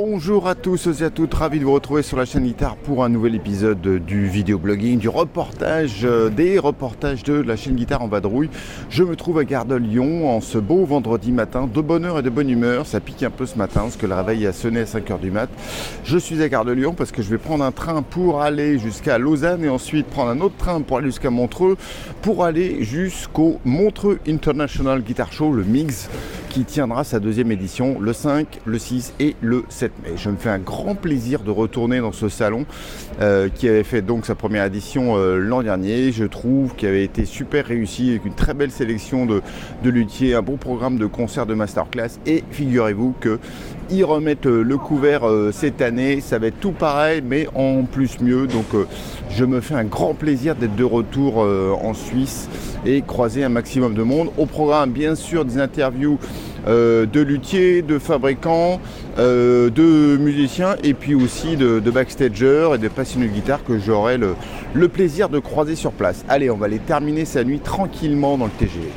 Bonjour à tous et à toutes, ravi de vous retrouver sur la chaîne Guitare pour un nouvel épisode du vidéoblogging, du reportage, euh, des reportages de la chaîne Guitare en vadrouille. Je me trouve à Gare de Lyon en ce beau vendredi matin, de bonne heure et de bonne humeur. Ça pique un peu ce matin parce que le réveil a sonné à 5h du mat. Je suis à Gare de Lyon parce que je vais prendre un train pour aller jusqu'à Lausanne et ensuite prendre un autre train pour aller jusqu'à Montreux pour aller jusqu'au Montreux International Guitar Show, le MIGS qui tiendra sa deuxième édition le 5, le 6 et le 7 mai. Je me fais un grand plaisir de retourner dans ce salon euh, qui avait fait donc sa première édition euh, l'an dernier. Je trouve qu'il avait été super réussi avec une très belle sélection de, de luthiers, un bon programme de concerts de masterclass et figurez-vous que ils remettent euh, le couvert cette année. Ça va être tout pareil, mais en plus mieux. Donc, je me fais un grand plaisir d'être de retour en Suisse et croiser un maximum de monde. Au programme, bien sûr, des interviews euh, de luthiers, de fabricants, euh, de musiciens et puis aussi de, backstagers et de passionnés de guitare que j'aurai le, le plaisir de croiser sur place. Allez, on va aller terminer sa nuit tranquillement dans le TGV.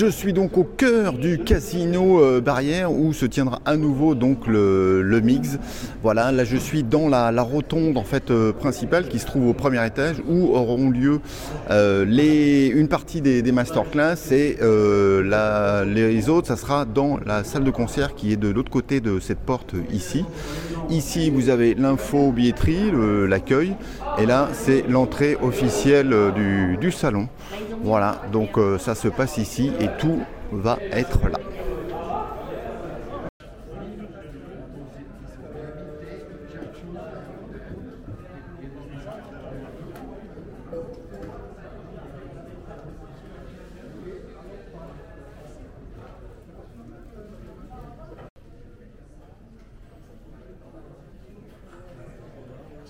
Je suis donc au cœur du casino euh, Barrière où se tiendra à nouveau donc le, mix. Voilà, là je suis dans la, rotonde en fait euh, principale qui se trouve au premier étage où auront lieu euh, les, une partie des, masterclass et les autres ça sera dans la salle de concert qui est de l'autre côté de cette porte ici. Ici vous avez l'info billetterie, le- l'accueil et là c'est l'entrée officielle du salon. Voilà, donc euh, ça se passe ici et tout va être là.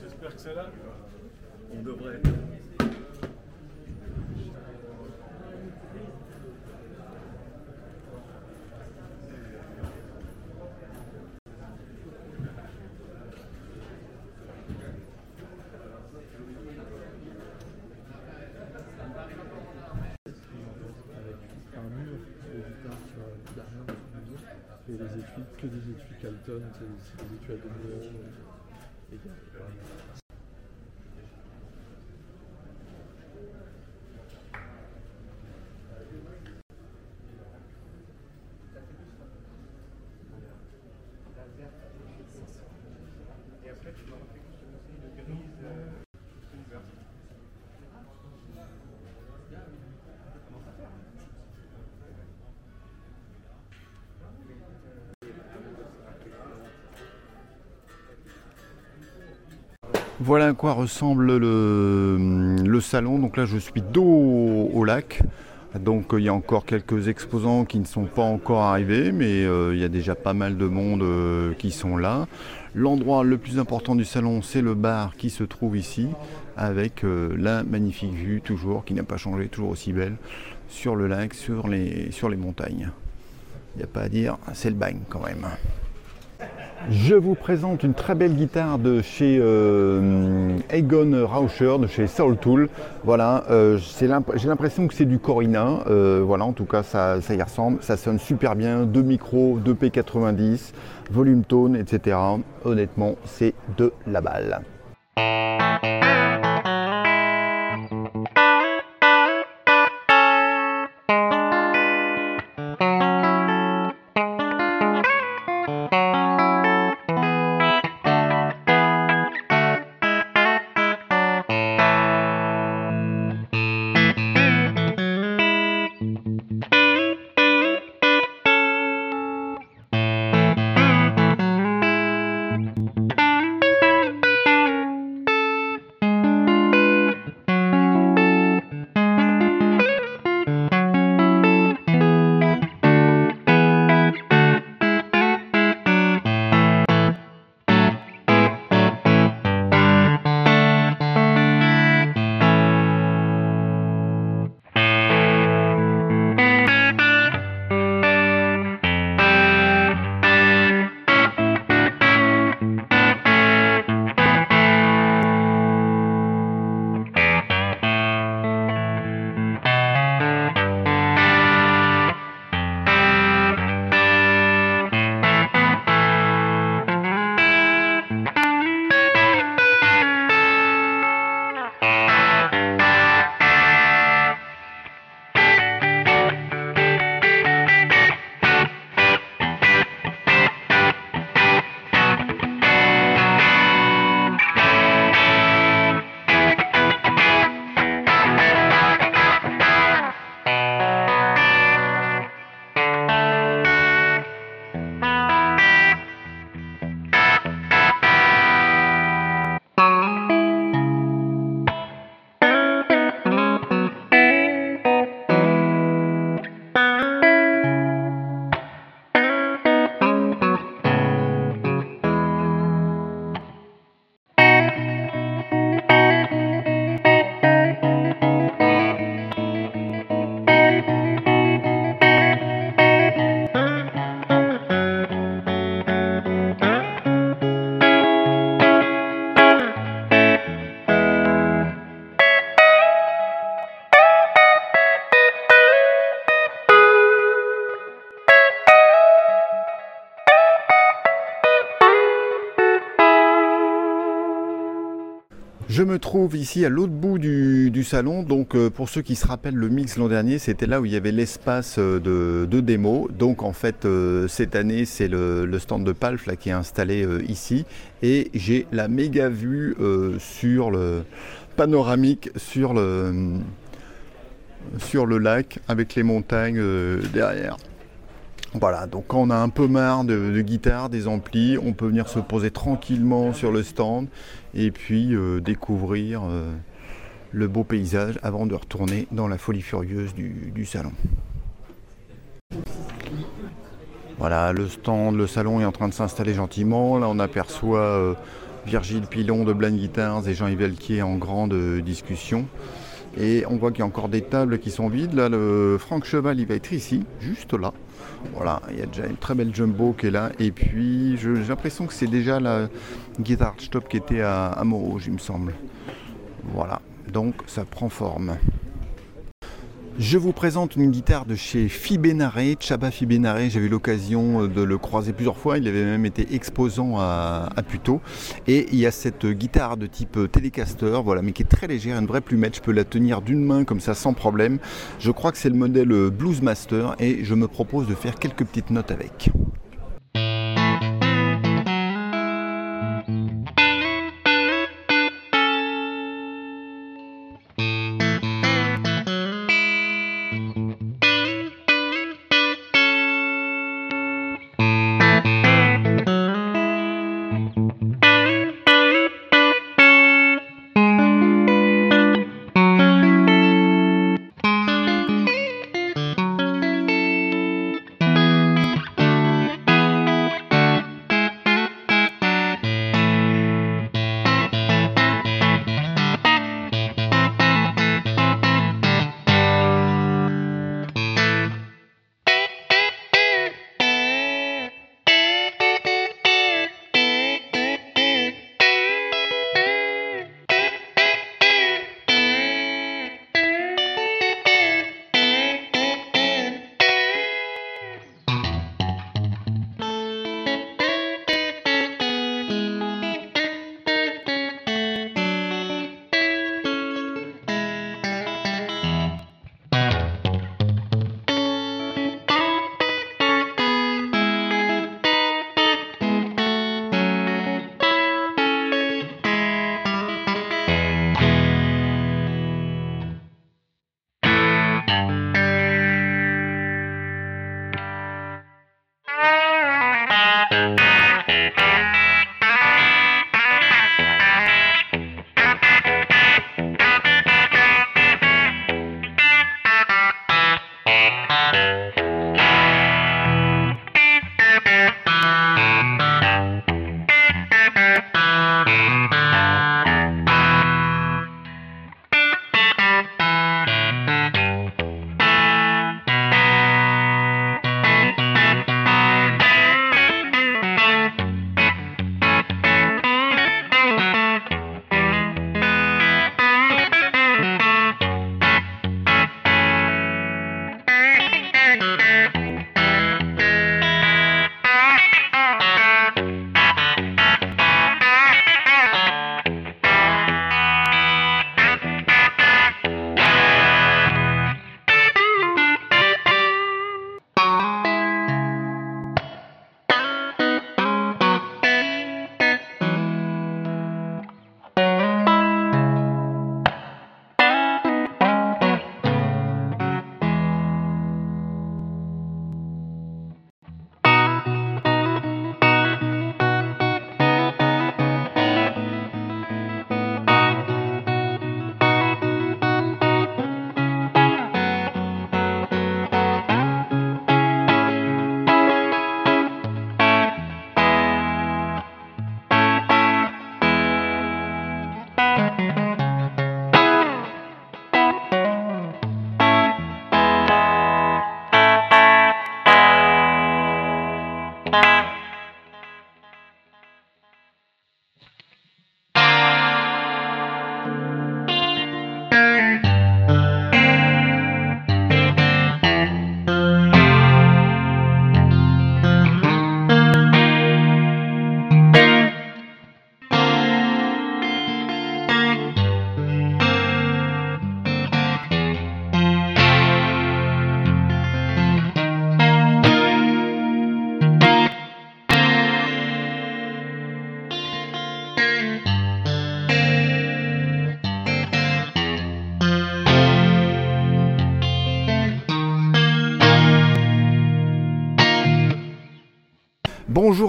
J'espère que c'est là. On devrait. un mur de guitare sur euh, derrière dans le mur. Que des étuis Calton, c'est des étuis à 2 Voilà à quoi ressemble le, salon. Donc là, je suis dos au, lac. Donc euh, il y a encore quelques exposants qui ne sont pas encore arrivés, mais euh, il y a déjà pas mal de monde euh, qui sont là. L'endroit le plus important du salon, c'est le bar qui se trouve ici, avec la magnifique vue, toujours, qui n'a pas changé, toujours aussi belle, sur le lac, sur les, sur les montagnes. Il n'y a pas à dire, c'est le bagne quand même. Je vous présente une très belle guitare de chez euh, Egon Rauscher, de chez Soul Tool. Voilà, euh, j'ai l'impression que c'est du Corina. Euh, voilà, en tout cas, ça, ça y ressemble. Ça sonne super bien. Deux micros, deux P90, volume tone, etc. Honnêtement, c'est de la balle. Je me trouve ici à l'autre bout du, salon. Donc, euh, pour ceux qui se rappellent le mix l'an dernier, c'était là où il y avait l'espace euh, de, démo. Donc, en fait, euh, cette année, c'est le, stand de Palf qui est installé ici. Et j'ai la méga vue sur le panoramique sur le, sur le lac avec les montagnes derrière. Voilà, donc quand on a un peu marre de, de guitare, des amplis, on peut venir se poser tranquillement sur le stand et puis euh, découvrir euh, le beau paysage avant de retourner dans la folie furieuse du, salon. Voilà, le stand, le salon est en train de s'installer gentiment. Là, on aperçoit euh, Virgile Pilon de Blind Guitars et Jean-Yves Elquier en grande discussion. Et on voit qu'il y a encore des tables qui sont vides. Là, le Franck Cheval, il va être ici, juste là. Voilà, il y a déjà une très belle jumbo qui est là. Et puis, j'ai l'impression que c'est déjà la Guitar Stop qui était à, à Montrouge, il me semble. Voilà, donc ça prend forme. Je vous présente une guitare de chez Fibénaré, Chaba Fibénaré. J'ai eu l'occasion euh, de le croiser plusieurs fois. Il avait même été exposant à, Puteaux. Et il y a cette guitare de type Telecaster, voilà, mais qui est très légère, une vraie plumette. Je peux la tenir d'une main comme ça sans problème. Je crois que c'est le modèle euh, Bluesmaster et je me propose de faire quelques petites notes avec.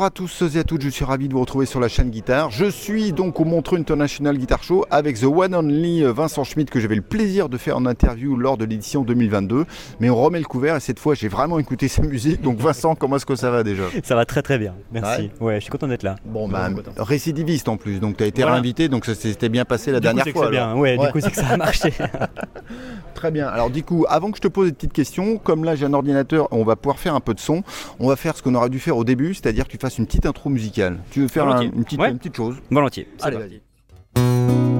Bonjour à tous et à toutes, je suis ravi de vous retrouver sur la chaîne Guitare. Je suis donc au Montreux International Guitar Show avec The One Only Vincent Schmidt que j'avais le plaisir de faire en interview lors de l'édition 2022. Mais on remet le couvert et cette fois j'ai vraiment écouté sa musique. Donc Vincent, comment est-ce que ça va déjà? Ça va très très bien, merci. Ouais, je suis content d'être là. Bon, bah, récidiviste en plus, donc tu as été réinvité, donc ça s'était bien passé la du dernière coup, fois. C'est bien, ouais, du coup c'est que ça a marché. Très bien. Alors du coup, avant que je te pose des petites questions, comme là j'ai un ordinateur, on va pouvoir faire un peu de son. On va faire ce qu'on aurait dû faire au début, c'est-à-dire que tu fasses une petite intro musicale. Tu veux faire un- une, petite, Ouais. une petite chose Volontiers. Allez, parti. vas-y.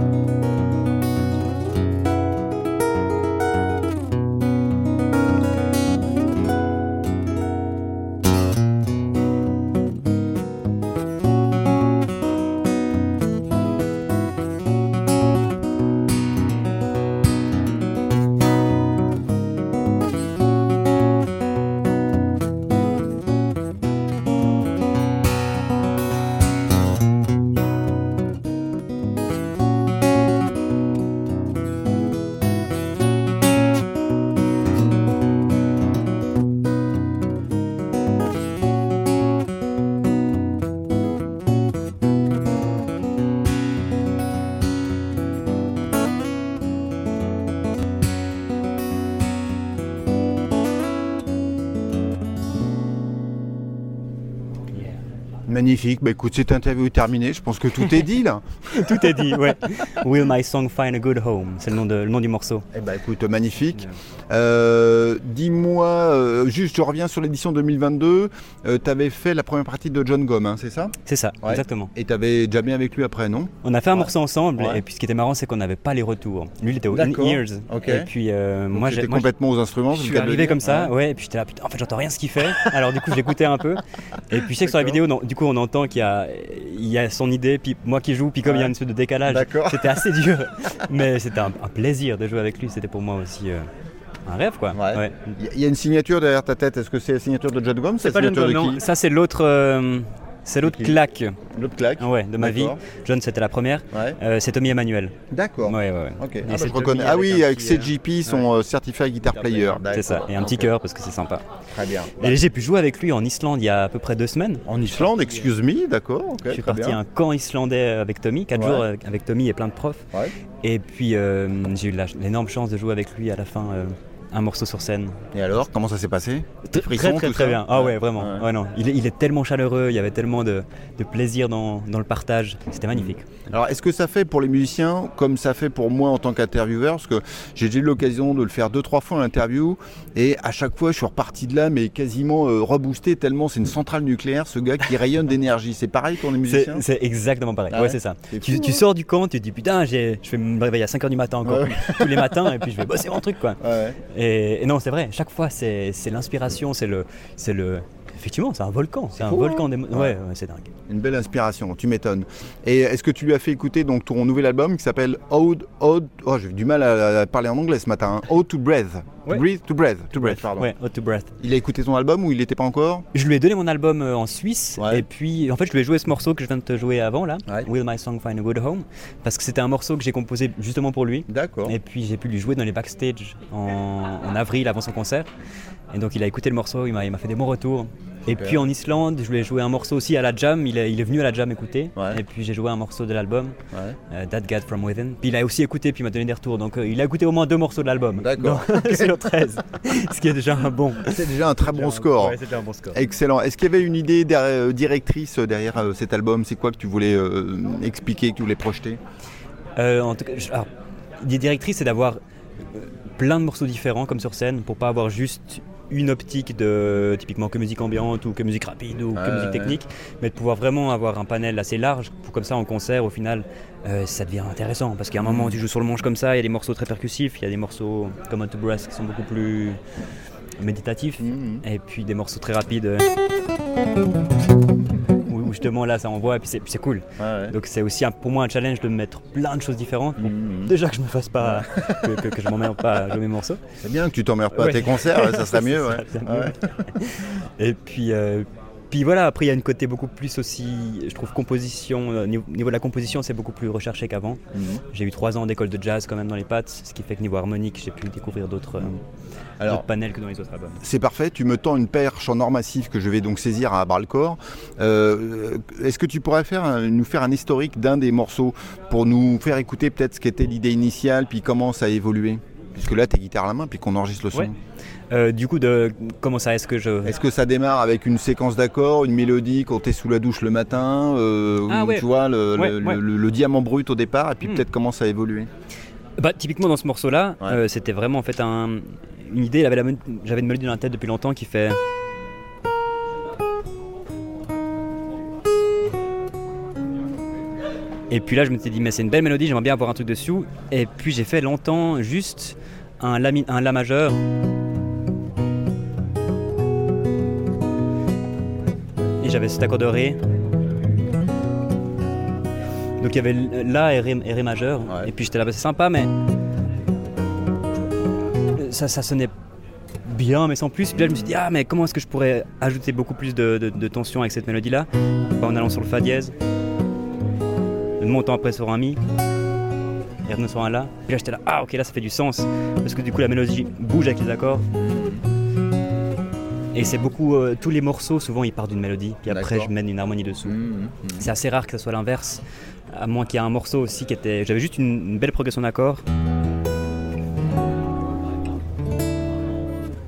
Magnifique. Bah écoute, cette interview est terminée. Je pense que tout est dit là. Tout est dit, ouais. Will my song find a good home? C'est le nom, de, le nom du morceau. Eh ben écoute, magnifique. Euh, Dis-moi, euh, juste je reviens sur l'édition 2022. tu avais fait la première partie de John Gomme, hein, c'est ça? C'est ça, Ouais. exactement. Et tu avais jamais avec lui après, non? On a fait un morceau ensemble Ouais. et puis ce qui était marrant c'est qu'on n'avait pas les retours. Lui il était au in-ears. Ok. Et puis euh, moi j'étais complètement aux instruments. Je suis arrivé comme ça, Ouais. et puis j'étais là, putain, en fait j'entends rien ce qu'il fait. Alors du coup je l'écoutais un peu. Et puis je sais que sur la vidéo, non, du coup on qu'il y a, il y a son idée, puis moi qui joue, puis comme il y a une espèce de décalage, c'était assez dur. Mais c'était un, un plaisir de jouer avec lui, c'était pour moi aussi euh, un rêve quoi. Ouais. Il y a une signature derrière ta tête. Est-ce que c'est la signature de John Gomme C'est pas John de non, ça c'est l'autre, euh, c'est l'autre claque L'autre claque. ouais, de ma vie. John c'était la première, Ouais. Euh, c'est Tommy Emmanuel. D'accord. Ouais, ouais, ouais. Ok. Et Ah, bah, je Ah oui, avec petit, euh, CGP, son euh, Certified Guitar Player. C'est ça, et un petit cœur parce que c'est sympa. Très bien. Et j'ai pu jouer avec lui en Islande il y a à peu près deux semaines. En Islande, excuse me, d'accord. Je suis parti bien. à un camp islandais avec Tommy, 4 Ouais. jours avec avec Tommy et plein de profs. Ouais. Et puis euh, j'ai eu l'énorme chance de jouer avec lui à la fin euh, un morceau sur scène. Et alors, comment ça s'est passé? Très frissons, très très, très bien. Ah ouais, vraiment. Ouais. Ouais, non. Il, est, il est tellement chaleureux, il y avait tellement de, de plaisir dans, dans le partage. C'était magnifique. Alors, est-ce que ça fait pour les musiciens comme ça fait pour moi en tant qu'intervieweur Parce que j'ai déjà eu l'occasion de le faire deux, trois fois en interview. Et à chaque fois, je suis reparti de là, mais quasiment euh, reboosté, tellement c'est une centrale nucléaire, ce gars qui rayonne d'énergie. C'est pareil pour les C'est musiciens? c'est exactement pareil. Ah ouais, c'est ça. Tu, hein. sors du camp, tu te dis putain, je vais me réveiller à 5h du matin encore tous les matins et puis je vais bosser mon truc quoi. Ouais. Et, non, c'est vrai, chaque fois c'est l'inspiration, c'est le, c'est le. Effectivement, c'est un volcan. C'est un volcan hein Ouais. C'est dingue. Une belle inspiration, tu m'étonnes. Et est-ce que tu lui as fait écouter donc ton nouvel album qui s'appelle Ode, Ode, oh j'ai du mal à, à parler en anglais ce matin, hein. Ode to Breath. To Ouais. breathe, to breath, to breath, pardon. Ouais, Hot to Breath. Il a écouté ton album ou il n'était pas encore? Je lui ai donné mon album euh, en Suisse Ouais. et puis en fait je lui ai joué ce morceau que je viens de te jouer avant là, Ouais. Will My Song Find a Good Home, parce que c'était un morceau que j'ai composé justement pour lui. D'accord. Et puis j'ai pu lui jouer dans les backstage en, en avril avant son concert. Et donc il a écouté le morceau, il m'a il m'a fait des bons retours. Et puis en Islande, je lui ai joué un morceau aussi à la jam, il est, il est venu à la jam écouter. Ouais. Et puis j'ai joué un morceau de l'album, Ouais. euh, That God From Within. Puis il a aussi écouté, puis il m'a donné des retours. Donc euh, il a écouté au moins deux morceaux de l'album. D'accord. Donc, Sur 13. Ce qui est déjà un bon. C'est déjà un très bon score. Ouais, un bon score. Excellent. Est-ce qu'il y avait une idée derrière- euh, directrice derrière euh, cet album? C'est quoi que tu voulais euh, expliquer, que tu voulais projeter? Euh, en tout cas, l'idée directrice, c'est d'avoir plein de morceaux différents comme sur scène pour pas avoir juste une optique de typiquement que musique ambiante ou que musique rapide ou que musique ouais. technique, mais de pouvoir vraiment avoir un panel assez large pour comme ça en concert au final euh, ça devient intéressant parce qu'à un moment tu joues sur le manche comme ça, il y a des morceaux très percussifs, il y a des morceaux comme On to Brass qui sont beaucoup plus méditatifs Mhm. et puis des morceaux très rapides euh, où justement là ça envoie et puis c'est cool. Donc c'est aussi un- pour moi un challenge de mettre plein de choses différentes. Bon, Mhm. Déjà que je me fasse pas, que, que- que je m'emmerde pas à jouer mes morceaux. C'est bien que tu t'emmerdes pas à tes concerts, ça serait mieux. Ça ouais. serait bien mieux. Ouais. Et puis, euh, puis voilà, après il y a une côté beaucoup plus aussi, je trouve, composition. euh, niveau, de la composition, c'est beaucoup plus recherché qu'avant. Mhm. J'ai eu trois ans d'école de jazz quand même dans les pattes, ce qui fait que niveau harmonique, j'ai pu découvrir d'autres euh, d'autres panels que dans les autres albums. c'est parfait, tu me tends une perche en or massif que je vais donc saisir à bras le corps. Euh, Est-ce que tu pourrais faire, un- nous faire un historique d'un des morceaux pour nous faire écouter peut-être ce qu'était l'idée initiale, puis comment ça a évolué? Puisque là, tu guitare à la main, puis qu'on enregistre le son. Ouais. Euh, du coup, de comment ça est-ce que je. Est-ce que ça démarre avec une séquence d'accords, une mélodie quand t'es sous la douche le matin, euh, Ah ou ouais. tu vois le, Ouais, le- ouais. le- le diamant brut au départ, et puis Hmm. peut-être comment ça a évolué Bah, typiquement dans ce morceau-là, Ouais. euh, c'était vraiment en fait un, une idée. J'avais une mélodie dans la tête depuis longtemps qui fait. Et puis là, je me suis dit, mais c'est une belle mélodie, j'aimerais bien avoir un truc dessous. Et puis j'ai fait longtemps juste un la, mi- un la majeur. J'avais cet accord de Ré. Donc il y avait La et Ré, et Ré majeur. Ouais. Et puis j'étais là, bah, c'est sympa, mais ça, ça sonnait bien, mais sans plus. Puis là, je me suis dit, ah, mais comment est-ce que je pourrais ajouter beaucoup plus de, de- de tension avec cette mélodie-là Bah, En allant sur le Fa dièse, montant après sur un Mi, et revenant sur un La. Puis là, j'étais là, ah, ok, là, ça fait du sens. Parce que du coup, la mélodie bouge avec les accords. Et c'est beaucoup. euh, tous les morceaux, souvent, ils partent d'une mélodie. Puis après, je mène une harmonie dessous. Mhm. C'est assez rare que ce soit l'inverse, à moins qu'il y ait un morceau aussi qui était. J'avais juste une, une belle progression d'accords.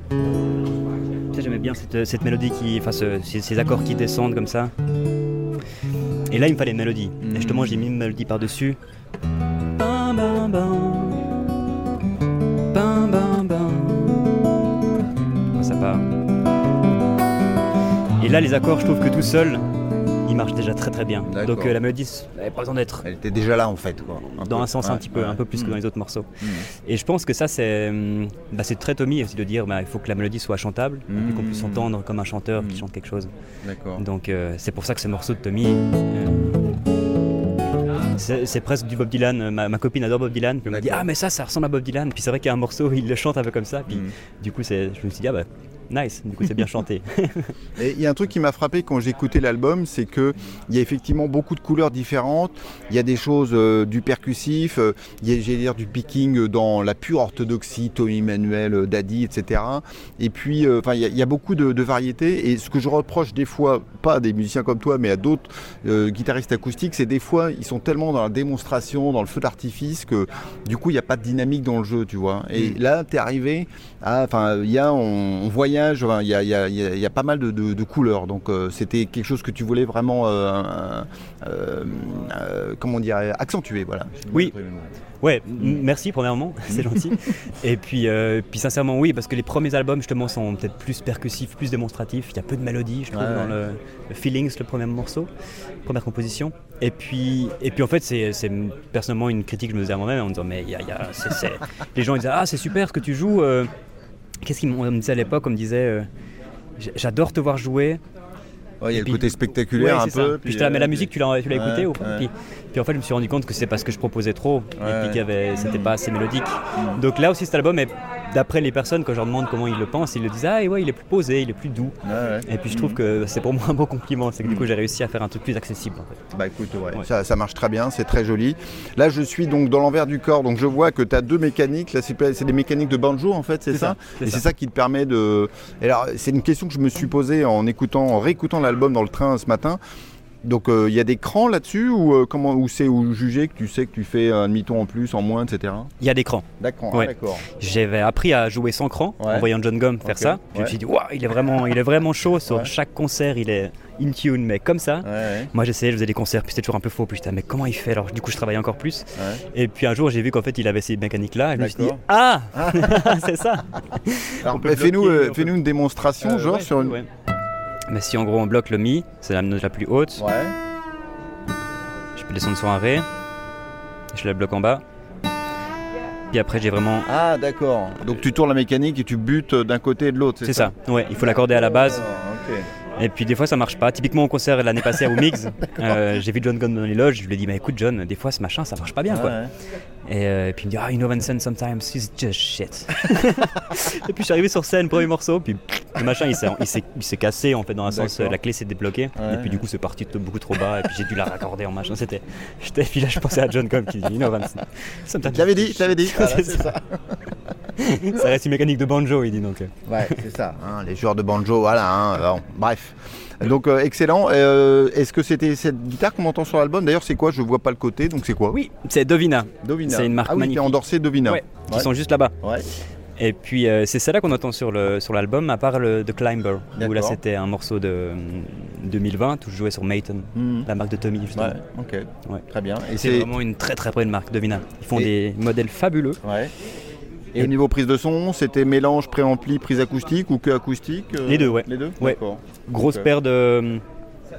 Tu sais, J'aimais bien cette, cette mélodie qui. Enfin, ce- ces, ces accords qui descendent comme ça. Et là, il me fallait une mélodie. Et justement, j'ai mis une mélodie par-dessus. Bam, bam. Bam, là, les accords, je trouve que tout seul, ils marchent déjà très très bien. Donc euh, la mélodie, elle n'a pas besoin d'être Elle était déjà là en fait. Quoi. dans peu. un sens un petit peu, ouais. un peu plus que dans les autres morceaux. Mhm. Et je pense que ça, c'est hum, bah, c'est très Tommy aussi de dire bah, il faut que la mélodie soit chantable, et puis qu'on puisse Mhm. entendre comme un chanteur qui chante quelque chose. Donc euh, c'est pour ça que ce morceau de Tommy. euh, c'est presque du Bob Dylan. Ma, ma copine adore Bob Dylan. Puis elle m'a dit. Ah, mais ça, ça ressemble à Bob Dylan. Puis c'est vrai qu'il y a un morceau il le chante un peu comme ça. Puis du coup, je me suis dit Ah, bah, nice. Du coup, c'est bien chanté. Et il y a un truc qui m'a frappé quand j'ai écouté l'album, c'est que il y a effectivement beaucoup de couleurs différentes. Il y a des choses euh, du percussif, euh, il y a j'allais dire du picking dans la pure orthodoxie, Tommy Emmanuel, euh, Daddy, etc. Et puis, euh, enfin, il y, a- il y a beaucoup de, de variétés. Et ce que je reproche des fois, pas à des musiciens comme toi, mais à d'autres euh, guitaristes acoustiques, c'est des fois ils sont tellement dans la démonstration, dans le feu d'artifice que du coup il n'y a pas de dynamique dans le jeu, tu vois. Et Mm. là, tu es arrivé enfin, il y a, on, on voyage, il y a, y y pas mal de, de- de couleurs. Donc euh, c'était quelque chose que tu voulais vraiment, euh, euh, comment dire, accentuer, voilà. Oui. Ouais, merci premièrement, c'est gentil. Et puis, puis sincèrement oui, parce que les premiers albums justement sont peut-être plus percussifs, plus démonstratifs. Il y a peu de mélodie, je trouve, Ouais, dans ouais. le, Feelings, le premier morceau, première composition. Et puis, et puis en fait, c'est personnellement une critique que je me faisais à moi-même en me disant mais il y a, y a- les gens ils disaient ah c'est super ce que tu joues. Qu'est-ce qu'ils m'ont- on me disait à l'époque On me disait euh, j'adore te voir jouer. Ouais, il y a le puis- côté spectaculaire Ouais, un peu. Puis j'étais là, mais la euh, musique, tu l'as, tu l'as Ouais, écoutée ou pas puis, puis en fait, je me suis rendu compte que c'est parce que je proposais trop et puis qu'il y avait, c'était pas assez mélodique. Donc là aussi, cet album est, d'après les personnes, quand je leur demande comment ils le pensent, ils le disent ah ouais, il est plus posé, il est plus doux. Ouais. Et puis je trouve que c'est pour moi un beau compliment, c'est que du coup j'ai réussi à faire un truc plus accessible. En fait. Bah écoute, ouais, Ouais. Ça, ça marche très bien, c'est très joli. Là, je suis donc dans l'envers du corps, donc je vois que tu as deux mécaniques. Là, c'est des mécaniques de banjo en fait, c'est ça, Et c'est ça qui te permet de. Et alors, c'est une question que je me suis posée en écoutant, en réécoutant l'album dans le train ce matin. Donc, euh, il y a des crans là-dessus ou euh, comment, ou c'est ou jugé que tu sais que tu fais un demi-ton en plus, en moins, etc. Il y a des crans. D'accord, ah, d'accord. J'avais appris à jouer sans cran Ouais. en voyant John Gum faire ça. Je ouais. me suis dit, waouh, il est vraiment, il est vraiment chaud. Sur chaque concert, il est in tune, mais comme ça. Moi j'essayais, je faisais des concerts, puis c'était toujours un peu faux. Puis j'étais, mais comment il fait? Alors du coup, je travaillais encore plus. Et puis un jour, j'ai vu qu'en fait, il avait ces mécaniques-là. Et je me suis dit, ah C'est ça Alors, fais-nous euh, fais-nous une démonstration, genre sur une. Mais si en gros on bloque le Mi, c'est la note la plus haute, Ouais. je peux descendre sur un Ré, je le bloque en bas. Puis après j'ai vraiment... Ah, d'accord. Donc tu tournes la mécanique et tu butes d'un côté et de l'autre, C'est ça, ouais, il faut l'accorder à la base. Et puis des fois ça marche pas. Typiquement au concert l'année passée à Woomix, euh, j'ai vu John Gunn dans les loges, je lui ai dit, mais écoute John, des fois ce machin ça marche pas bien quoi. Ouais. Et, euh, et puis il me dit, ah, you know Vincent, sometimes it's just shit. et puis je suis arrivé sur scène, premier morceau, puis Le machin, il s'est, il s'est, il s'est cassé en fait dans un sens, la clé s'est débloquée. Ouais. Et puis du coup, c'est parti de beaucoup trop bas. Et puis j'ai dû la raccorder en machin. C'était, j'étais, puis là, je pensais à John Cobb qui dit, non, Vince, ça me tape. Je l'avais dit, je l'avais dit. Voilà, C'est c'est ça. Ça reste une mécanique de banjo, il dit donc. euh. Ouais, c'est ça. hein, les joueurs de banjo, voilà. hein, bon, bref. Donc euh, excellent. Euh, Est-ce que c'était cette guitare qu'on entend sur l'album? D'ailleurs, c'est quoi? Je vois pas le côté, donc c'est quoi? Oui, c'est Dovina. Dovina. C'est une marque ah oui, qui est magnifique. endorsée Dovina. Ouais, qui sont juste là-bas. Ouais. Et puis euh, c'est celle-là qu'on entend sur, le, sur l'album, à part le The Climber, où là c'était un morceau de euh, 2020 où je jouais sur Mayton, Mhm. la marque de Tommy justement. Ouais, ok. Ouais. Très bien. Et C'est vraiment une très très bonne marque, Dovina. Ils font Et- des modèles fabuleux. Ouais. Et au niveau prise de son, c'était mélange préampli, prise acoustique ou que acoustique euh, Les deux, ouais. Les deux Ouais. Grosse paire de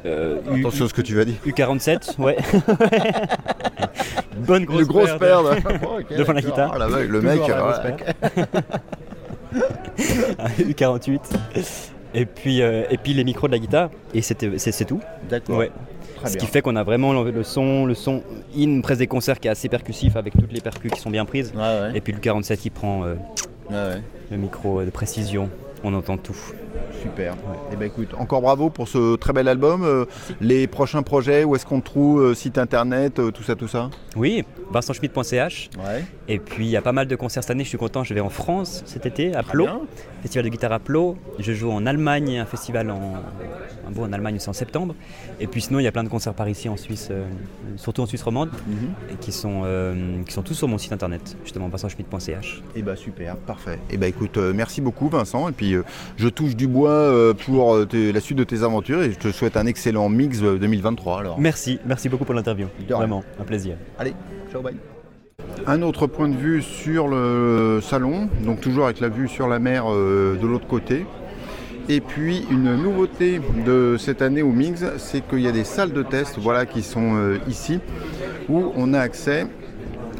euh, Attention à ce que tu vas dire. U47, ouais. Bonne grosse, Une grosse paire de-. Oh, devant la guitare. Ah, la vague, le mec. Ouais. U48. Et puis, euh, et puis les micros de la guitare, et c'est tout. D'accord. Ouais. Très Ce bien. qui fait qu'on a vraiment le, le son, le son in presse des concerts qui est assez percussif avec toutes les percus qui sont bien prises. Ouais, ouais. Et puis le 47 qui prend euh, Ouais, le micro de précision, on entend tout. Super. Et ben écoute, encore bravo pour ce très bel album. Euh, les prochains projets, où est-ce qu'on te trouve euh, Site internet, tout ça, tout ça? Oui, vincentschmidt.ch. Et puis il y a pas mal de concerts cette année, je suis content, je vais en France cet été, à Plo, festival de guitare à Plo. Je joue en Allemagne, un festival en, en Allemagne, c'est en septembre. Et puis sinon, il y a plein de concerts par ici en Suisse, euh, surtout en Suisse romande, et qui sont, euh, qui sont tous sur mon site internet, justement, vincentschmidt.ch. Et bah super, parfait. Et bah écoute, euh, merci beaucoup Vincent. Et puis je touche du bois pour la suite de tes aventures et je te souhaite un excellent mix euh, 2023 alors. Merci, merci beaucoup pour l'interview. Vraiment, un plaisir. Allez, ciao, bye. Un autre point de vue sur le salon, donc toujours avec la vue sur la mer de l'autre côté. Et puis une nouveauté de cette année au Mix, c'est qu'il y a des salles de test voilà, qui sont euh, ici, où on a accès.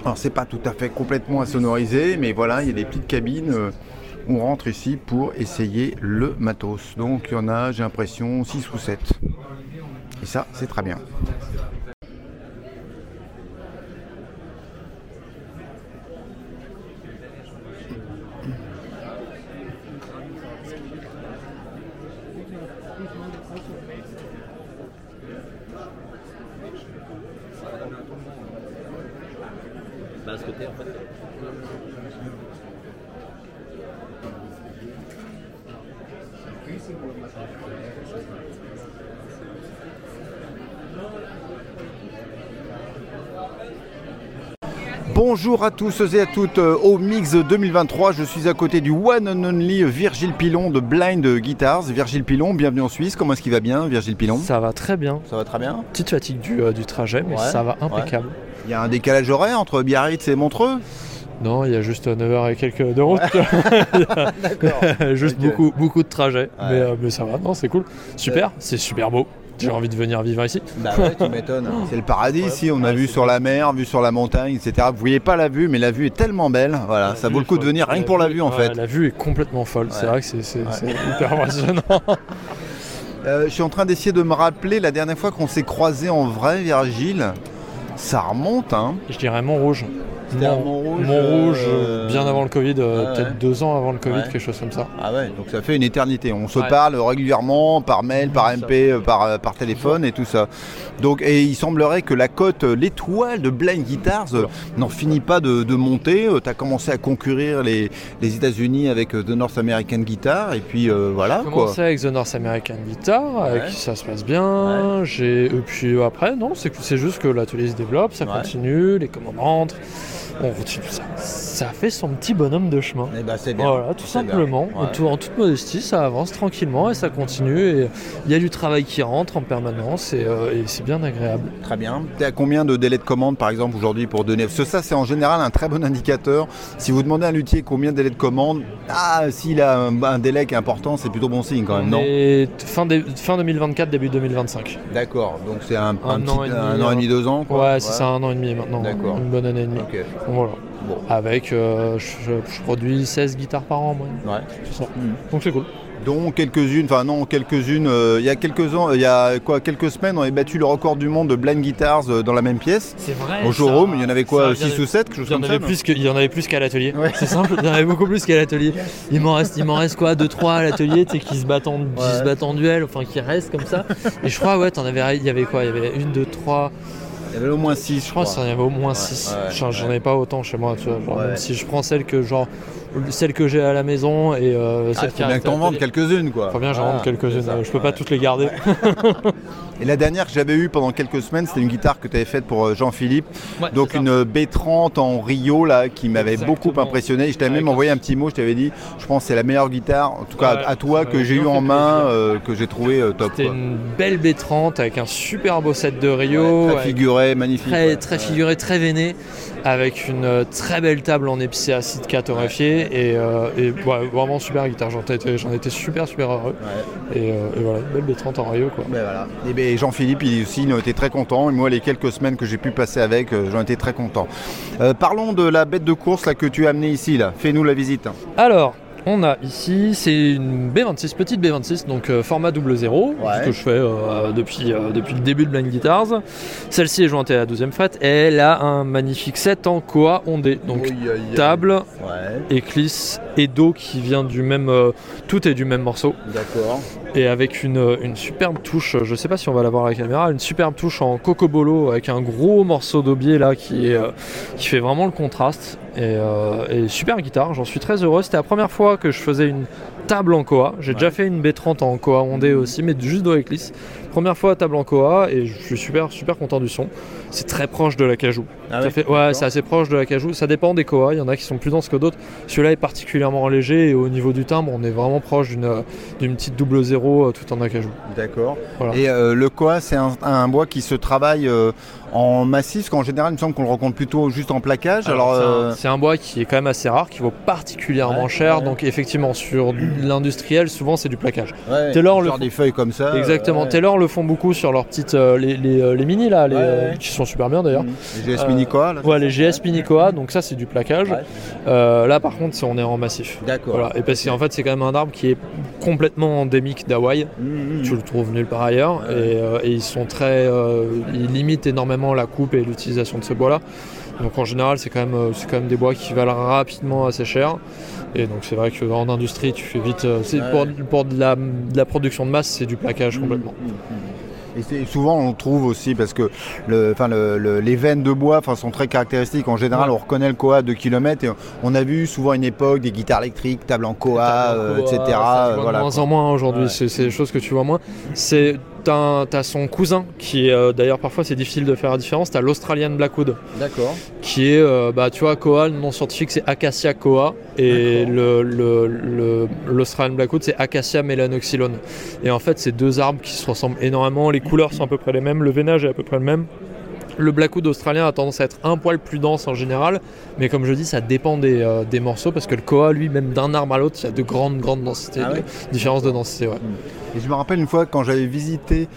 Alors c'est pas tout à fait complètement insonorisé, mais voilà, il y a des petites cabines. euh, on rentre ici pour essayer le matos. Donc il y en a, j'ai l'impression, 6 ou 7. Et ça, c'est très bien. Bonjour à tous et à toutes euh, au Mix 2023. Je suis à côté du one and only Virgile Pilon de Blind Guitars. Virgile Pilon, bienvenue en Suisse. Comment est-ce qu'il va bien, Virgile Pilon? Ça va très bien. Ça va très bien. Petite fatigue du, euh, du trajet, mais Ouais, ça va impeccable. Il y a un décalage horaire entre Biarritz et Montreux? Non, il y a juste 9h et quelques de route. D'accord. juste beaucoup, beaucoup de trajets. Ouais. Mais, euh, mais ça va, non, c'est cool. Super, c'est super beau. J'ai envie de venir vivre ici. Bah ouais, tu m'étonnes. C'est le paradis ici. On a vu sur la mer, vu sur la montagne, etc. Vous voyez pas la vue, mais la vue est tellement belle. Voilà, ça vaut le coup de venir rien que pour la vue en Ouais, fait. La vue est complètement folle. C'est vrai que c'est c'est- c'est hyper impressionnant. Euh, je suis en train d'essayer de me rappeler la dernière fois qu'on s'est croisés en vrai, Virgile. Ça remonte, hein Je dirais Montrouge. C'était à Mont- Montrouge, Montrouge, euh, euh, bien avant le Covid, euh, peut-être ouais. deux ans avant le Covid, Ouais. quelque chose comme ça. Ah ouais, donc ça fait une éternité. On se Ouais. parle régulièrement par mail, par. MP, par, par téléphone et tout ça. Donc, et il semblerait que la cote, l'étoile de Blind Guitars n'en finit pas de, de monter. tu as commencé à concourir les, les États-Unis avec The North American Guitar et puis euh, voilà J'ai quoi. commencé avec The North American Guitar, avec qui ça se passe bien. J'ai et puis après non, c'est c'est juste que l'atelier se développe, ça continue, les commandes rentrent, on continue ça. Ça fait son petit bonhomme de chemin. Eh ben, c'est bien. Voilà, tout bien. simplement. Ouais. En, tout- en toute modestie, ça avance tranquillement et ça continue. Et il y a du travail qui rentre en permanence et, euh, et c'est bien agréable. Très bien. Tu à combien de délais de commande par exemple aujourd'hui pour donner Parce que ça c'est en général un très bon indicateur. Si vous demandez à un luthier combien de délais de commande, ah s'il a un, un délai qui est important, c'est plutôt bon signe quand même, non? Et fin, fin 2024, début 2025. D'accord, donc c'est un, Un petit- an et demi, un an et demi, deux ans quoi? Ouais, c'est ça, un an et demi maintenant. D'accord. Une bonne année et demie. Ok, Voilà. bon, Avec, euh, je, je produis 16 guitares par an, moi. ouais. C'est ça. Mhm. Donc c'est cool. dont quelques-unes, enfin non, quelques-unes, euh, il y a quelques ans, il y a quoi, quelques semaines, on avait battu le record du monde de blind guitars euh, dans la même pièce. C'est vrai. Au showroom, il y en avait quoi, 6 ou 7, quelque chose Il y en avait plus que- il y en avait plus qu'à l'atelier. Ouais. C'est simple, il y en avait beaucoup plus qu'à l'atelier. Il m'en reste, il m'en reste quoi, 2-3 à l'atelier, tu sais, qui se battent en, Ouais. se battent en duel, enfin qui restent comme ça. Et je crois, ouais, t'en avais, il y avait quoi Il y avait une, deux, trois. Il y avait au moins 6, je crois crois. qu'il y en avait au moins 6. ouais, J'en ai pas autant chez moi, tu vois. Genre, Ouais. même si je prends celle que, genre, celle que j'ai à la maison et euh, Ah, celle faut qui bien que t'en vendes quelques-unes, quoi. Faut bien que j'en vende quelques-unes. ça. euh, Je peux pas toutes les garder. Et la dernière que j'avais eue pendant quelques semaines, c'était une guitare que tu avais faite pour euh, Jean-Philippe. Ouais, Donc une B30 en Rio là qui m'avait beaucoup impressionné. Je t'avais même envoyé un petit mot, je t'avais dit, je pense que c'est la meilleure guitare, en tout cas Ouais, à toi, que j'ai eu en main, euh, que j'ai trouvé euh, top. C'était une belle B30 avec un super beau set de Rio. Ouais, très figuré, magnifique. très, très figuré, très veiné, avec une euh, très belle table en épicé acide K torréfié et, euh, et vraiment super guitare. J'en étais, super super heureux. Et, euh, et voilà, une belle B30 en Rio quoi. Ben voilà. Et ben, Jean-Philippe, il aussi, il était très content. Et moi, les quelques semaines que j'ai pu passer avec, euh, j'en étais très content. Euh, parlons de la bête de course là, que tu as amenée ici. là. Fais-nous la visite. Alors, on a ici, c'est une B26, petite B26, donc euh, format double zéro, Ouais. ce que je fais euh, depuis, euh, depuis le début de Blind Guitars. Celle-ci est jointée à la 12e fret et elle a un magnifique set en Koa ondé. Donc Oui, table, Ouais, éclisse et dos qui vient du même. tout est du même morceau. d'accord. Et avec une, une superbe touche, je sais pas si on va la voir à la caméra, une superbe touche en cocobolo avec un gros morceau d'aubier là qui, euh, qui fait vraiment le contraste. Euh, et super guitare, j'en suis très heureux. C'était la première fois que je faisais une table en Koa. J'ai déjà fait une B30 en Koa ondé aussi, mais juste dos éclisse. Première fois table en Koa et je suis super super content du son. C'est très proche de la cajou. Ah fait- ouais, c'est assez proche de la cajou. Ça dépend des Koa. Il y en a qui sont plus denses que d'autres. Celui-là est particulièrement léger et au niveau du timbre, on est vraiment proche d'une d'une petite double zéro euh, tout en acajou. D'accord. Voilà. Et euh, le koa, c'est un, un bois qui se travaille euh, en massif, parce qu'en général, il me semble qu'on le rencontre plutôt juste en plaquage. Alors, Alors, c'est un- euh, c'est un, bois qui est quand même assez rare, qui vaut particulièrement Ouais, cher. ouais. Donc effectivement, sur l'industriel, souvent c'est du plaquage. ouais, Taylor le font. des feuilles comme ça. Exactement. euh, ouais. Taylor le font beaucoup sur leurs petites euh, les, les, les mini là, les, Ouais, ouais. qui sont super bien d'ailleurs. Mhm. Les GS Euh, Mini Koa, là, Ouais, les GS Pinicoa, donc ça c'est du plaquage. Ouais. Euh, là par contre, on est en massif. D'accord. Voilà. Et parce qu'en fait, c'est quand même un arbre qui est complètement endémique d'Hawaï. Mhm, Tu le trouves nulle part ailleurs Ouais. et, euh, et ils sont très, euh, ils limitent énormément la coupe et l'utilisation de ce bois-là. Donc en général, c'est quand même, euh, quand même des bois qui valent rapidement assez cher. Et donc c'est vrai qu'en industrie, tu fais vite. euh, pour, pour de, la, de la production de masse, c'est du plaquage complètement. Mhm, mhm. Et souvent on trouve aussi parce que le, le- le- les veines de bois sont très caractéristiques. En général, Ouais. on reconnaît le Koa à 2 km et on a vu souvent à une époque des guitares électriques, table en Koa, euh, etc. Ça, tu vois euh, de voilà, moins quoi. en moins aujourd'hui, Ouais. c'est c'est des choses que tu vois moins. C'est T'as t'as son cousin qui est euh, d'ailleurs parfois c'est difficile de faire la différence. T'as l'Australian Blackwood D'accord. qui est, euh, bah, tu vois, Koa, le nom scientifique c'est Acacia Koa, et le- le- le- l'Australian Blackwood c'est Acacia melanoxylon. Et en fait, c'est deux arbres qui se ressemblent énormément, les couleurs sont à peu près les mêmes, le veinage est à peu près le même. Le Blackwood australien a tendance à être un poil plus dense en général, mais comme je dis, ça dépend des, euh, des morceaux parce que le Koa, lui, même d'un arbre à l'autre, il y a de grandes, grandes densités, Ah de- ouais différences de densité. Ouais. Et je me rappelle une fois quand j'avais visité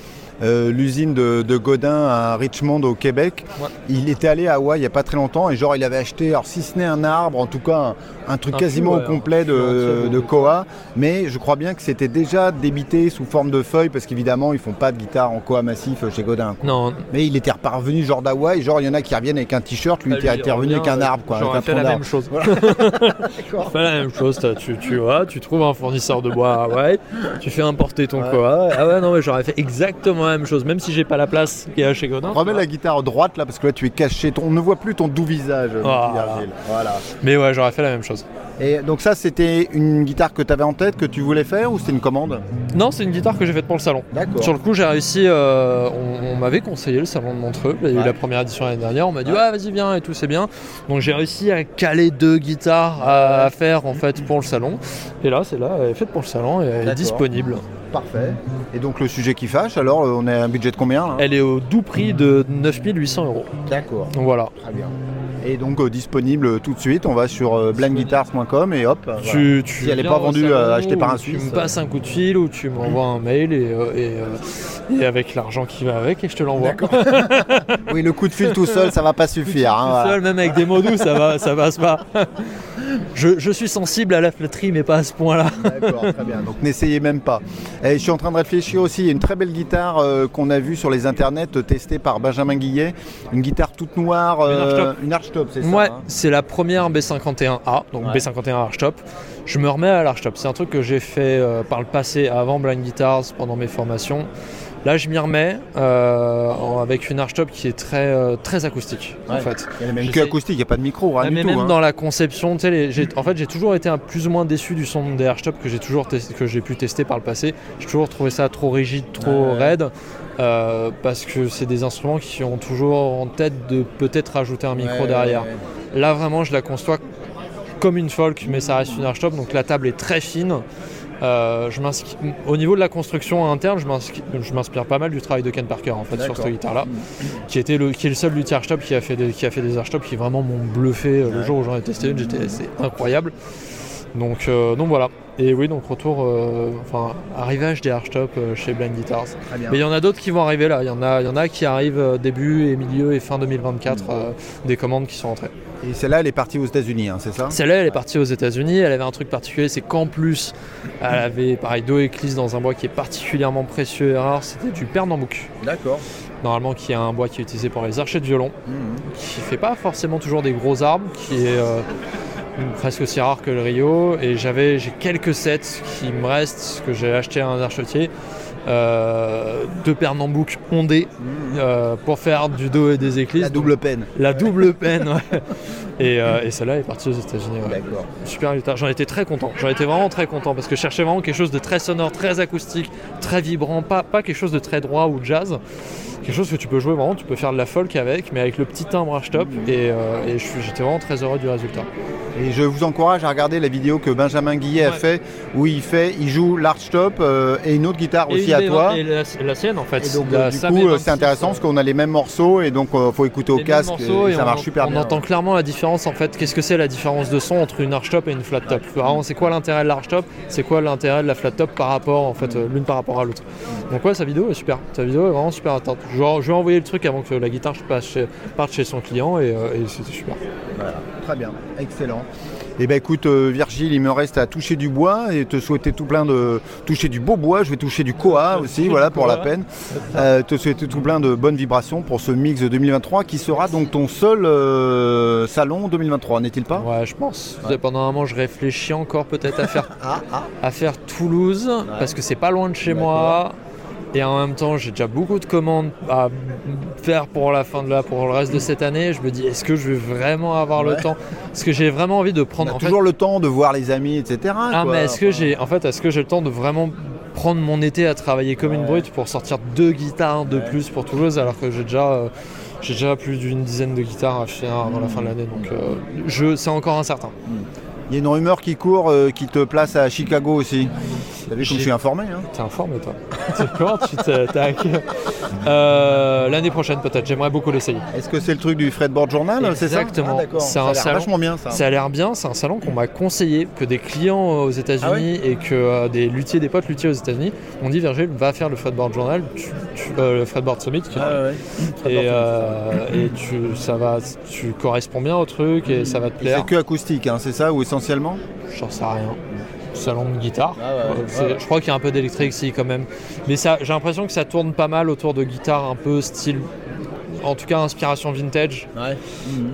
euh, l'usine de, de Godin à Richmond au Québec, Ouais. il était allé à Hawaï il n'y a pas très longtemps et genre il avait acheté, alors si ce n'est un arbre, en tout cas un, un truc Un quasiment au ouais, complet de, de. Koa, mais je crois bien que c'était déjà débité sous forme de feuilles parce qu'évidemment ils font pas de guitare en Koa massif chez Godin. quoi. Non, Mais il était reparvenu genre d'Hawaï, genre il y en a qui reviennent avec un t-shirt, lui Bah, il était- revenu avec un arbre quoi. Un fait la même chose. Fait la même chose. Tu, tu, vois, tu trouves un fournisseur de bois à Hawaï, tu fais importer ton Ouais. Koa. Ah ouais, non, mais j'aurais fait exactement la même chose, même si j'ai pas la place qu'il y a chez Godin. Remets la guitare droite là parce que là tu es caché, on ne voit plus ton doux visage. Voilà. Virgile. voilà. Mais ouais, j'aurais fait la même chose. Et donc ça c'était une guitare que tu avais en tête, que tu voulais faire ou c'était une commande Non, c'est une guitare que j'ai faite pour le salon. D'accord. Sur le coup, j'ai réussi. euh, on on m'avait conseillé le salon de Montreux. Il y a eu la première édition l'année dernière. On m'a dit Ouais. ouais, vas-y viens et tout c'est bien. Donc j'ai réussi à caler deux guitares à, à faire en fait pour le salon. Et là, c'est là, elle est faite pour le salon et elle est disponible. Parfait. Et donc le sujet qui fâche, alors on a un budget de combien Elle est au doux prix de 9800 euros. D'accord. Donc voilà. Très bien. Et donc euh, disponible tout de suite, on va sur euh, blindguitars.com et hop. voilà. Tu, tu Si elle n'est pas vendue, euh, achetée par un Suisse, Tu me passes un coup de fil ou tu m'envoies un mail et, euh, et, et avec l'argent qui va avec et je te l'envoie. Oui, le coup de fil tout seul, ça va pas suffire. hein, Tout voilà. seul, même avec des mots doux, ça va, ça passe pas. Je, je suis sensible à la flatterie, mais pas à ce point-là. D'accord, très bien. Donc n'essayez même pas. Et je suis en train de réfléchir aussi. Il y a une très belle guitare euh, qu'on a vue sur les internets, testée par Benjamin Guillet. Une guitare toute noire. Une archtop. Archtop, c'est ça Ouais, hein c'est la première B51A, donc Ouais. B51 Archtop. Je me remets à l'Archtop. C'est un truc que j'ai fait euh, par le passé avant Blind Guitars pendant mes formations. Là, je m'y remets euh, avec une Archtop qui est très, euh, très acoustique en fait. Même que acoustique, il n'y a pas de micro, rien du mais tout. même hein. dans la conception, tu sais, les- j'ai- en fait, j'ai toujours été un plus ou moins déçu du son des Archtop que j'ai toujours que j'ai pu tester par le passé. J'ai toujours trouvé ça trop rigide, trop Ouais. raide, euh, parce que c'est des instruments qui ont toujours en tête de peut-être rajouter un micro Ouais, derrière. ouais, ouais. Là, vraiment, je la conçois comme une folk, mais ça reste une Archtop, donc la table est très fine. Euh, je au niveau de la construction interne, je m'inspire pas mal du travail de Ken Parker en fait sur cette guitare-là, qui était le, qui est le seul luthier Archtop qui a fait des, qui a fait des Archtop qui vraiment m'ont bluffé euh, le jour où j'en ai testé une. J'étais, c'est incroyable. Donc, euh, donc voilà. Et oui, donc retour, euh, enfin arrivage des Archtop euh, chez Blind Guitars. Très bien. Mais il y en a d'autres qui vont arriver là. Il y en a, il y en a qui arrivent début et milieu et fin 2024, euh, des commandes qui sont entrées. Et celle-là, elle est partie aux États-Unis, hein, c'est ça? Celle-là, elle est partie aux États-Unis. Elle avait un truc particulier, c'est qu'en plus, elle avait pareil dos éclisse dans un bois qui est particulièrement précieux et rare. C'était du pernambouc, D'accord. normalement qui est un bois qui est utilisé pour les archers de violon, Mhm. qui fait pas forcément toujours des gros arbres, qui est euh, presque aussi rare que le Rio. Et j'avais, j'ai quelques sets qui me restent que j'ai acheté à un archetier. Euh, de pernambouc ondés euh, pour faire du dos et des éclisses. La double peine. La double peine, ouais. Et, euh, et celle-là est partie aux États-Unis. ouais. D'accord. Super guitare, j'en étais très content. J'en étais vraiment très content parce que je cherchais vraiment quelque chose de très sonore, très acoustique, très vibrant, pas, pas quelque chose de très droit ou jazz. Quelque chose que tu peux jouer vraiment, tu peux faire de la folk avec, mais avec le petit timbre H-top. Et, euh, et suis- j'étais vraiment très heureux du résultat. Et je vous encourage à regarder la vidéo que Benjamin Guillet a fait, où il fait, il joue l'archtop euh, et une autre guitare Et aussi à B20 toi. Et la, la sienne en fait. Et donc La euh, du coup, B26, euh, c'est intéressant parce qu'on a les mêmes morceaux et donc il faut écouter au casque et, et ça on marche en- super on bien. entend clairement la différence en fait. Qu'est-ce que c'est la différence de son entre une archtop et une flat top c'est quoi l'intérêt de l'archtop C'est quoi l'intérêt de la flat top par rapport en fait euh, l'une par rapport à l'autre? Donc ouais, sa vidéo est super. Sa vidéo est vraiment super attente. Je vais, je vais envoyer le truc avant que la guitare passe chez- parte chez son client et, euh, et c'était super. Voilà, très bien, excellent. Et ben écoute euh, Virgile, il me reste à toucher du bois et te souhaiter tout plein de toucher du beau bois. Je vais toucher du koa aussi, voilà pour la peine. Euh, te souhaiter tout plein de bonnes vibrations pour ce mix de 2023 qui sera donc ton seul euh, salon 2023, n'est-il pas? Ouais, je pense. Pendant un moment, je réfléchis encore peut-être à faire Ah ah. à faire Toulouse parce que c'est pas loin de chez moi. Et en même temps, j'ai déjà beaucoup de commandes à faire pour la fin de la, pour le reste de cette année. Je me dis, est-ce que je vais vraiment avoir Ouais. le temps? Est-ce que j'ai vraiment envie de On prendre a en fait- toujours le temps de voir les amis, etc. Ah, quoi. mais est-ce que j'ai, en fait, est-ce que j'ai le temps de vraiment prendre mon été à travailler comme une brute pour sortir deux guitares de Ouais. plus pour Toulouse alors que j'ai déjà, euh, j'ai déjà plus d'une dizaine de guitares à finir avant la fin de l'année. Donc, euh, je, c'est encore incertain. Il y a une rumeur qui court euh, qui te place à Chicago aussi. T'as vu comme je suis informé hein T'es informé toi tu t'es t'as hacké Euh, L'année prochaine peut-être, j'aimerais beaucoup l'essayer. Est-ce que c'est le truc du Fredboard Journal, c'est ça Exactement. Ah. C'est Ça a un l'air salon- vachement bien ça. Ça a l'air bien, c'est un salon qu'on m'a conseillé, que des clients aux États-Unis et que euh, des luthiers, des potes luthiers aux États-Unis m'ont dit Virgile, va faire le Fredboard Journal, tu- tu- euh, le Fredboard Summit. tu- Ah ouais. et et tu, ça va, tu corresponds bien au truc et ça va te plaire. C'est que acoustique, hein, c'est ça ou essentiellement J'en sais rien. Salon de guitare. Ah ouais, Euh, ouais. Je crois qu'il y a un peu d'électrique si quand même. Mais ça, j'ai l'impression que ça tourne pas mal autour de guitares un peu style, en tout cas inspiration vintage. Ouais.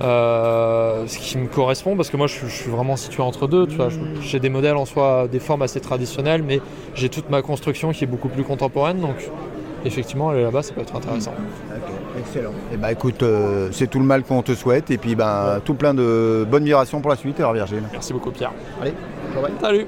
Euh, ce qui me correspond parce que moi je, suis- je suis vraiment situé entre deux. Tu vois, Je- j'ai des modèles en soi, des formes assez traditionnelles, mais j'ai toute ma construction qui est beaucoup plus contemporaine. Donc effectivement, aller là-bas, ça peut être intéressant. Excellent. Et bah écoute, euh, c'est tout le mal qu'on te souhaite et puis ben tout plein de bonnes vibrations pour la suite, alors Virgile. Merci beaucoup, Pierre. Allez, bye bye. Salut.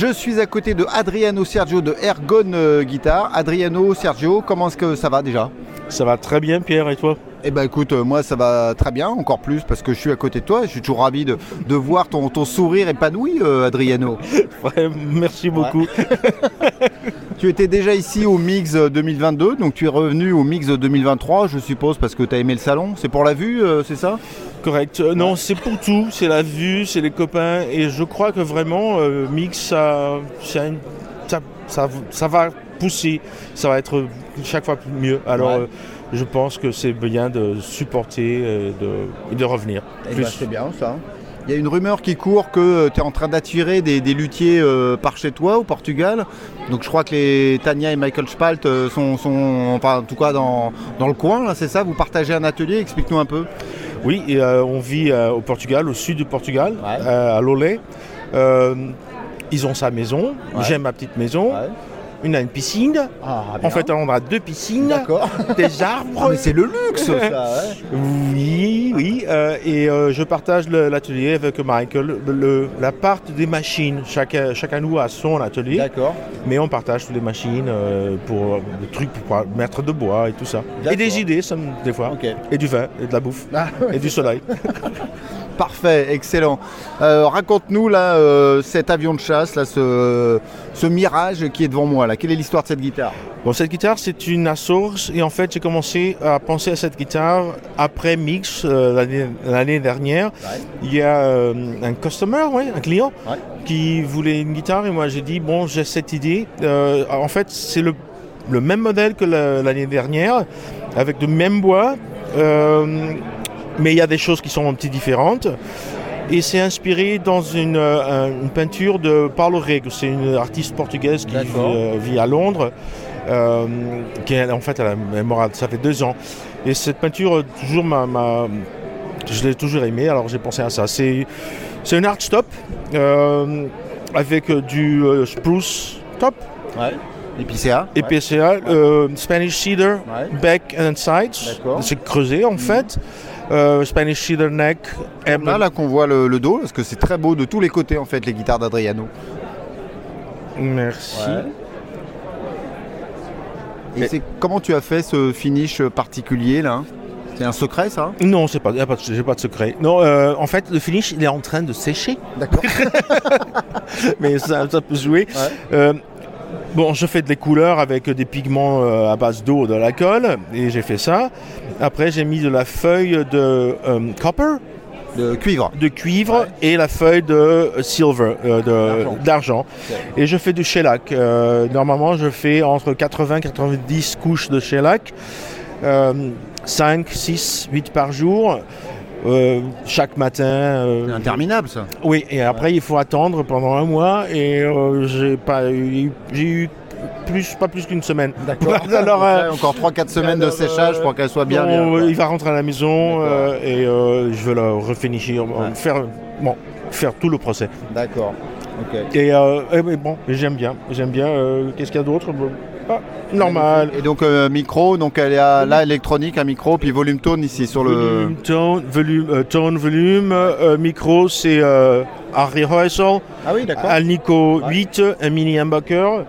Je suis à côté de Adriano Sergio de Ergon euh, Guitare. Adriano Sergio, comment est-ce que ça va déjà? Ça va très bien, Pierre, et toi? Eh ben écoute, euh, moi ça va très bien, encore plus parce que je suis à côté de toi. Je suis toujours ravi de, de voir ton, ton sourire épanoui, euh, Adriano. Ouais, Merci beaucoup. Tu étais déjà ici au Mix 2022, donc tu es revenu au Mix 2023, je suppose, parce que tu as aimé le salon. C'est pour la vue, c'est ça? Correct. Euh, non, c'est pour tout. C'est la vue, c'est les copains. Et je crois que vraiment, euh, Mix, ça, ça, ça- ça- ça va pousser. Ça va être chaque fois mieux. Alors, Ouais. euh, je pense que c'est bien de supporter et de, et de revenir. Eh Plus. ben, c'est bien ça. Il y a une rumeur qui court que tu es en train d'attirer des, des luthiers euh, par chez toi au Portugal. Donc je crois que les Tania et Michael Spalt euh, sont, sont enfin, en tout cas dans, dans le coin, c'est ça? Vous partagez un atelier? Explique-nous un peu. Oui, et, euh, on vit euh, au Portugal, au sud du Portugal, Ouais. euh, à Lolé. Euh, ils ont sa maison. Ouais. J'ai ma petite maison. On a une piscine. Ah, En fait, on a deux piscines, des arbres. Ah, mais c'est le luxe ça ouais. Oui, oui. euh, et euh, je partage l'atelier avec Michael. Le- la part des machines, chacun, chacun nous a son atelier, D'accord. mais on partage toutes les machines euh, pour des trucs pour mettre de bois et tout ça. Et des idées, ça, des fois. Et du vin, et de la bouffe, Ah, ouais. et du soleil. Parfait, excellent. Euh, Raconte-nous là euh, cet avion de chasse, là, ce, ce mirage qui est devant moi. Là. Quelle est l'histoire de cette guitare Bon, cette guitare, c'est une Source et en fait, j'ai commencé à penser à cette guitare après Mix euh, l'année- dernière. Il y a un customer, ouais, un client, Ouais. qui voulait une guitare et moi j'ai dit, bon, j'ai cette idée. En fait, c'est le, le même modèle que la- l'année dernière, avec le même bois, mais il y a des choses qui sont un petit différentes. Et c'est inspiré dans une, euh, une peinture de Paulo Rego. C'est une artiste portugaise qui vit, euh, vit à Londres. euh, qui est, en fait, elle, est morte, ça fait deux ans. Et cette peinture, toujours m'a, m'a- je l'ai toujours aimée, alors j'ai pensé à ça. C'est, c'est une art stop euh, avec du euh, spruce top, Ouais. Et puis c'est A et PCA, euh, Spanish cedar, Ouais. back and sides. C'est creusé en fait. Euh, Spanish cedar neck. Là, là qu'on voit le, le dos, parce que c'est très beau de tous les côtés en fait, les guitares d'Adriano. Merci. Et c'est comment tu as fait ce finish particulier là? C'est un secret ça? Non, c'est pas, j'ai pas de secret. Non, euh, en fait, le finish, il est en train de sécher, D'accord. mais ça, ça peut jouer. Euh, bon, je fais des couleurs avec des pigments euh, à base d'eau de la colle, et j'ai fait ça. Après, j'ai mis de la feuille de euh, copper, De cuivre. de cuivre, et la feuille de silver, euh, D'argent. Et je fais du shellac. Euh, normalement, je fais entre 80 et 90 couches de shellac. Euh, 5, 6, 8 par jour. Euh, chaque matin. euh, C'est interminable ça. oui, et après il faut attendre pendant un mois et euh, j'ai pas eu, j'ai eu plus, pas plus qu'une semaine. Alors, euh, encore 3-4 semaines de séchage euh, pour qu'elle soit bien. bon, bien, quoi. il va rentrer à la maison D'accord. euh, et euh, je vais le refinir, Ouais. faire, bon, faire tout le procès. D'accord. Et, euh, et mais bon, j'aime bien, j'aime bien. euh, Qu'est-ce qu'il y a d'autre ah, Normal. Et donc euh, micro, donc elle est à, là électronique, un micro, puis volume tone ici sur le. Volume, tone, volume, euh, tone, volume, euh, micro, c'est euh, Harry Reusel. Ah oui, d'accord. Alnico Ouais. 8, un mini humbucker.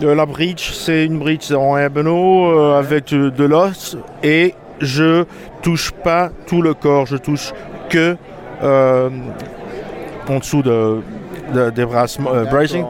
La bridge, c'est une bridge en ebano euh, avec de l'os. Et je touche pas tout le corps, je touche que en dessous de, de- des euh, bracing.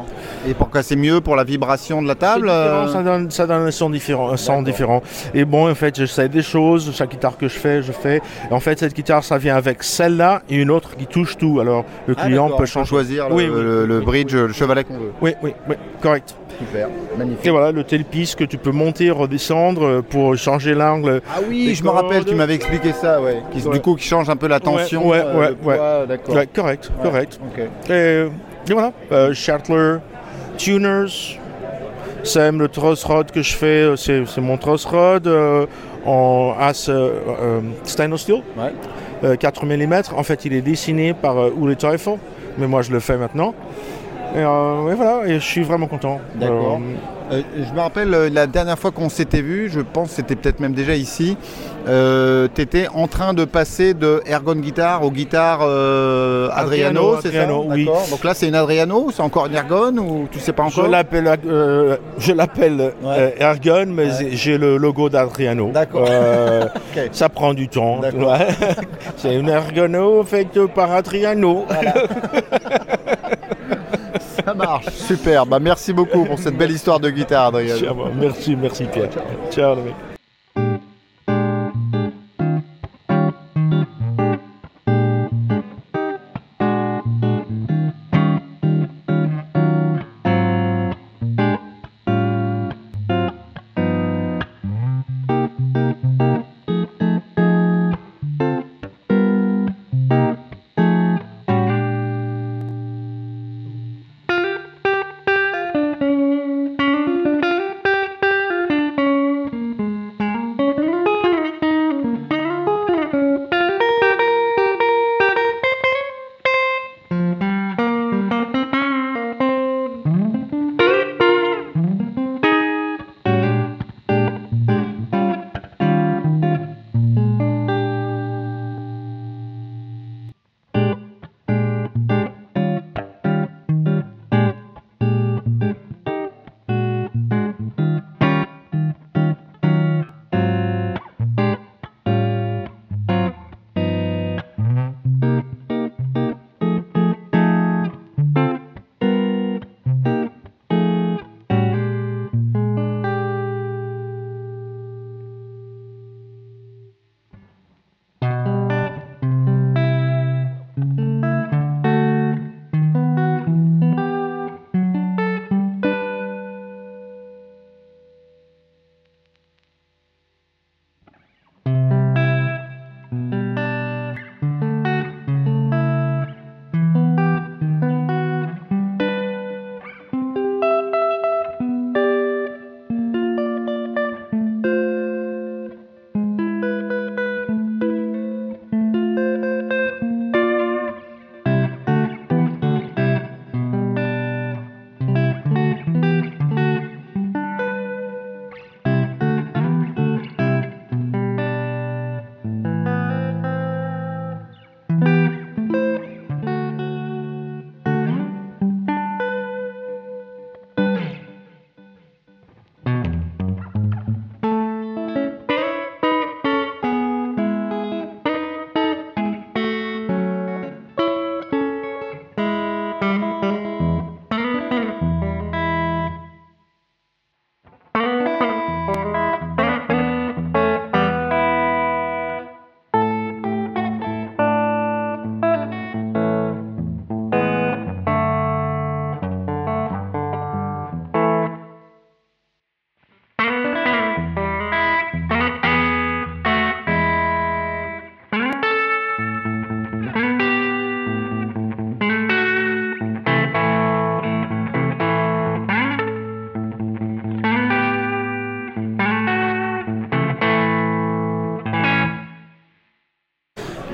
Et pour que c'est mieux pour la vibration de la table euh, ça, donne, ça donne un son différent, un son différent. Et bon, en fait, j'essaie des choses. Chaque guitare que je fais, je fais. En fait, cette guitare, ça vient avec celle-là et une autre qui touche tout. Alors, le ah, client peut changer. choisir le, Oui, oui. le- le bridge, le chevalet qu'on veut. Oui, oui, oui, correct. Super, magnifique. Et voilà, le tailpiece que tu peux monter, redescendre euh, pour changer l'angle. Ah oui, je me rappelle, tu m'avais expliqué ça, ouais. Qui, Ouais. Du coup, qui change un peu la tension. ouais, euh, ouais, poids, D'accord. Ouais, correct, Ouais. correct. Et, et voilà, euh, Tuners, Sam, le truss rod que je fais, euh, c'est c'est mon truss rod euh, en as euh, euh, stainless steel, Ouais. euh, 4 mm. En fait, il est dessiné par Ule Teufel, mais moi je le fais maintenant. Et, et voilà, et je suis vraiment content. D'accord. Je me rappelle la dernière fois qu'on s'était vu, je pense que c'était peut-être même déjà ici, tu étais en train de passer de Ergon Guitar aux guitares euh, Adriano, Adriano, c'est Adriano, ça oui. Donc là c'est une Adriano, c'est encore une Ergon ou tu sais pas Je encore l'appelle, euh, je l'appelle euh, Ergon, mais Ouais. j'ai le logo d'Adriano. D'accord. Euh. Ça prend du temps. vois. C'est une Ergono faite par Adriano. Ça marche, super. Bah, merci beaucoup pour cette belle histoire de guitare, Adrien. Ciao, merci, merci Pierre. Ciao mecs.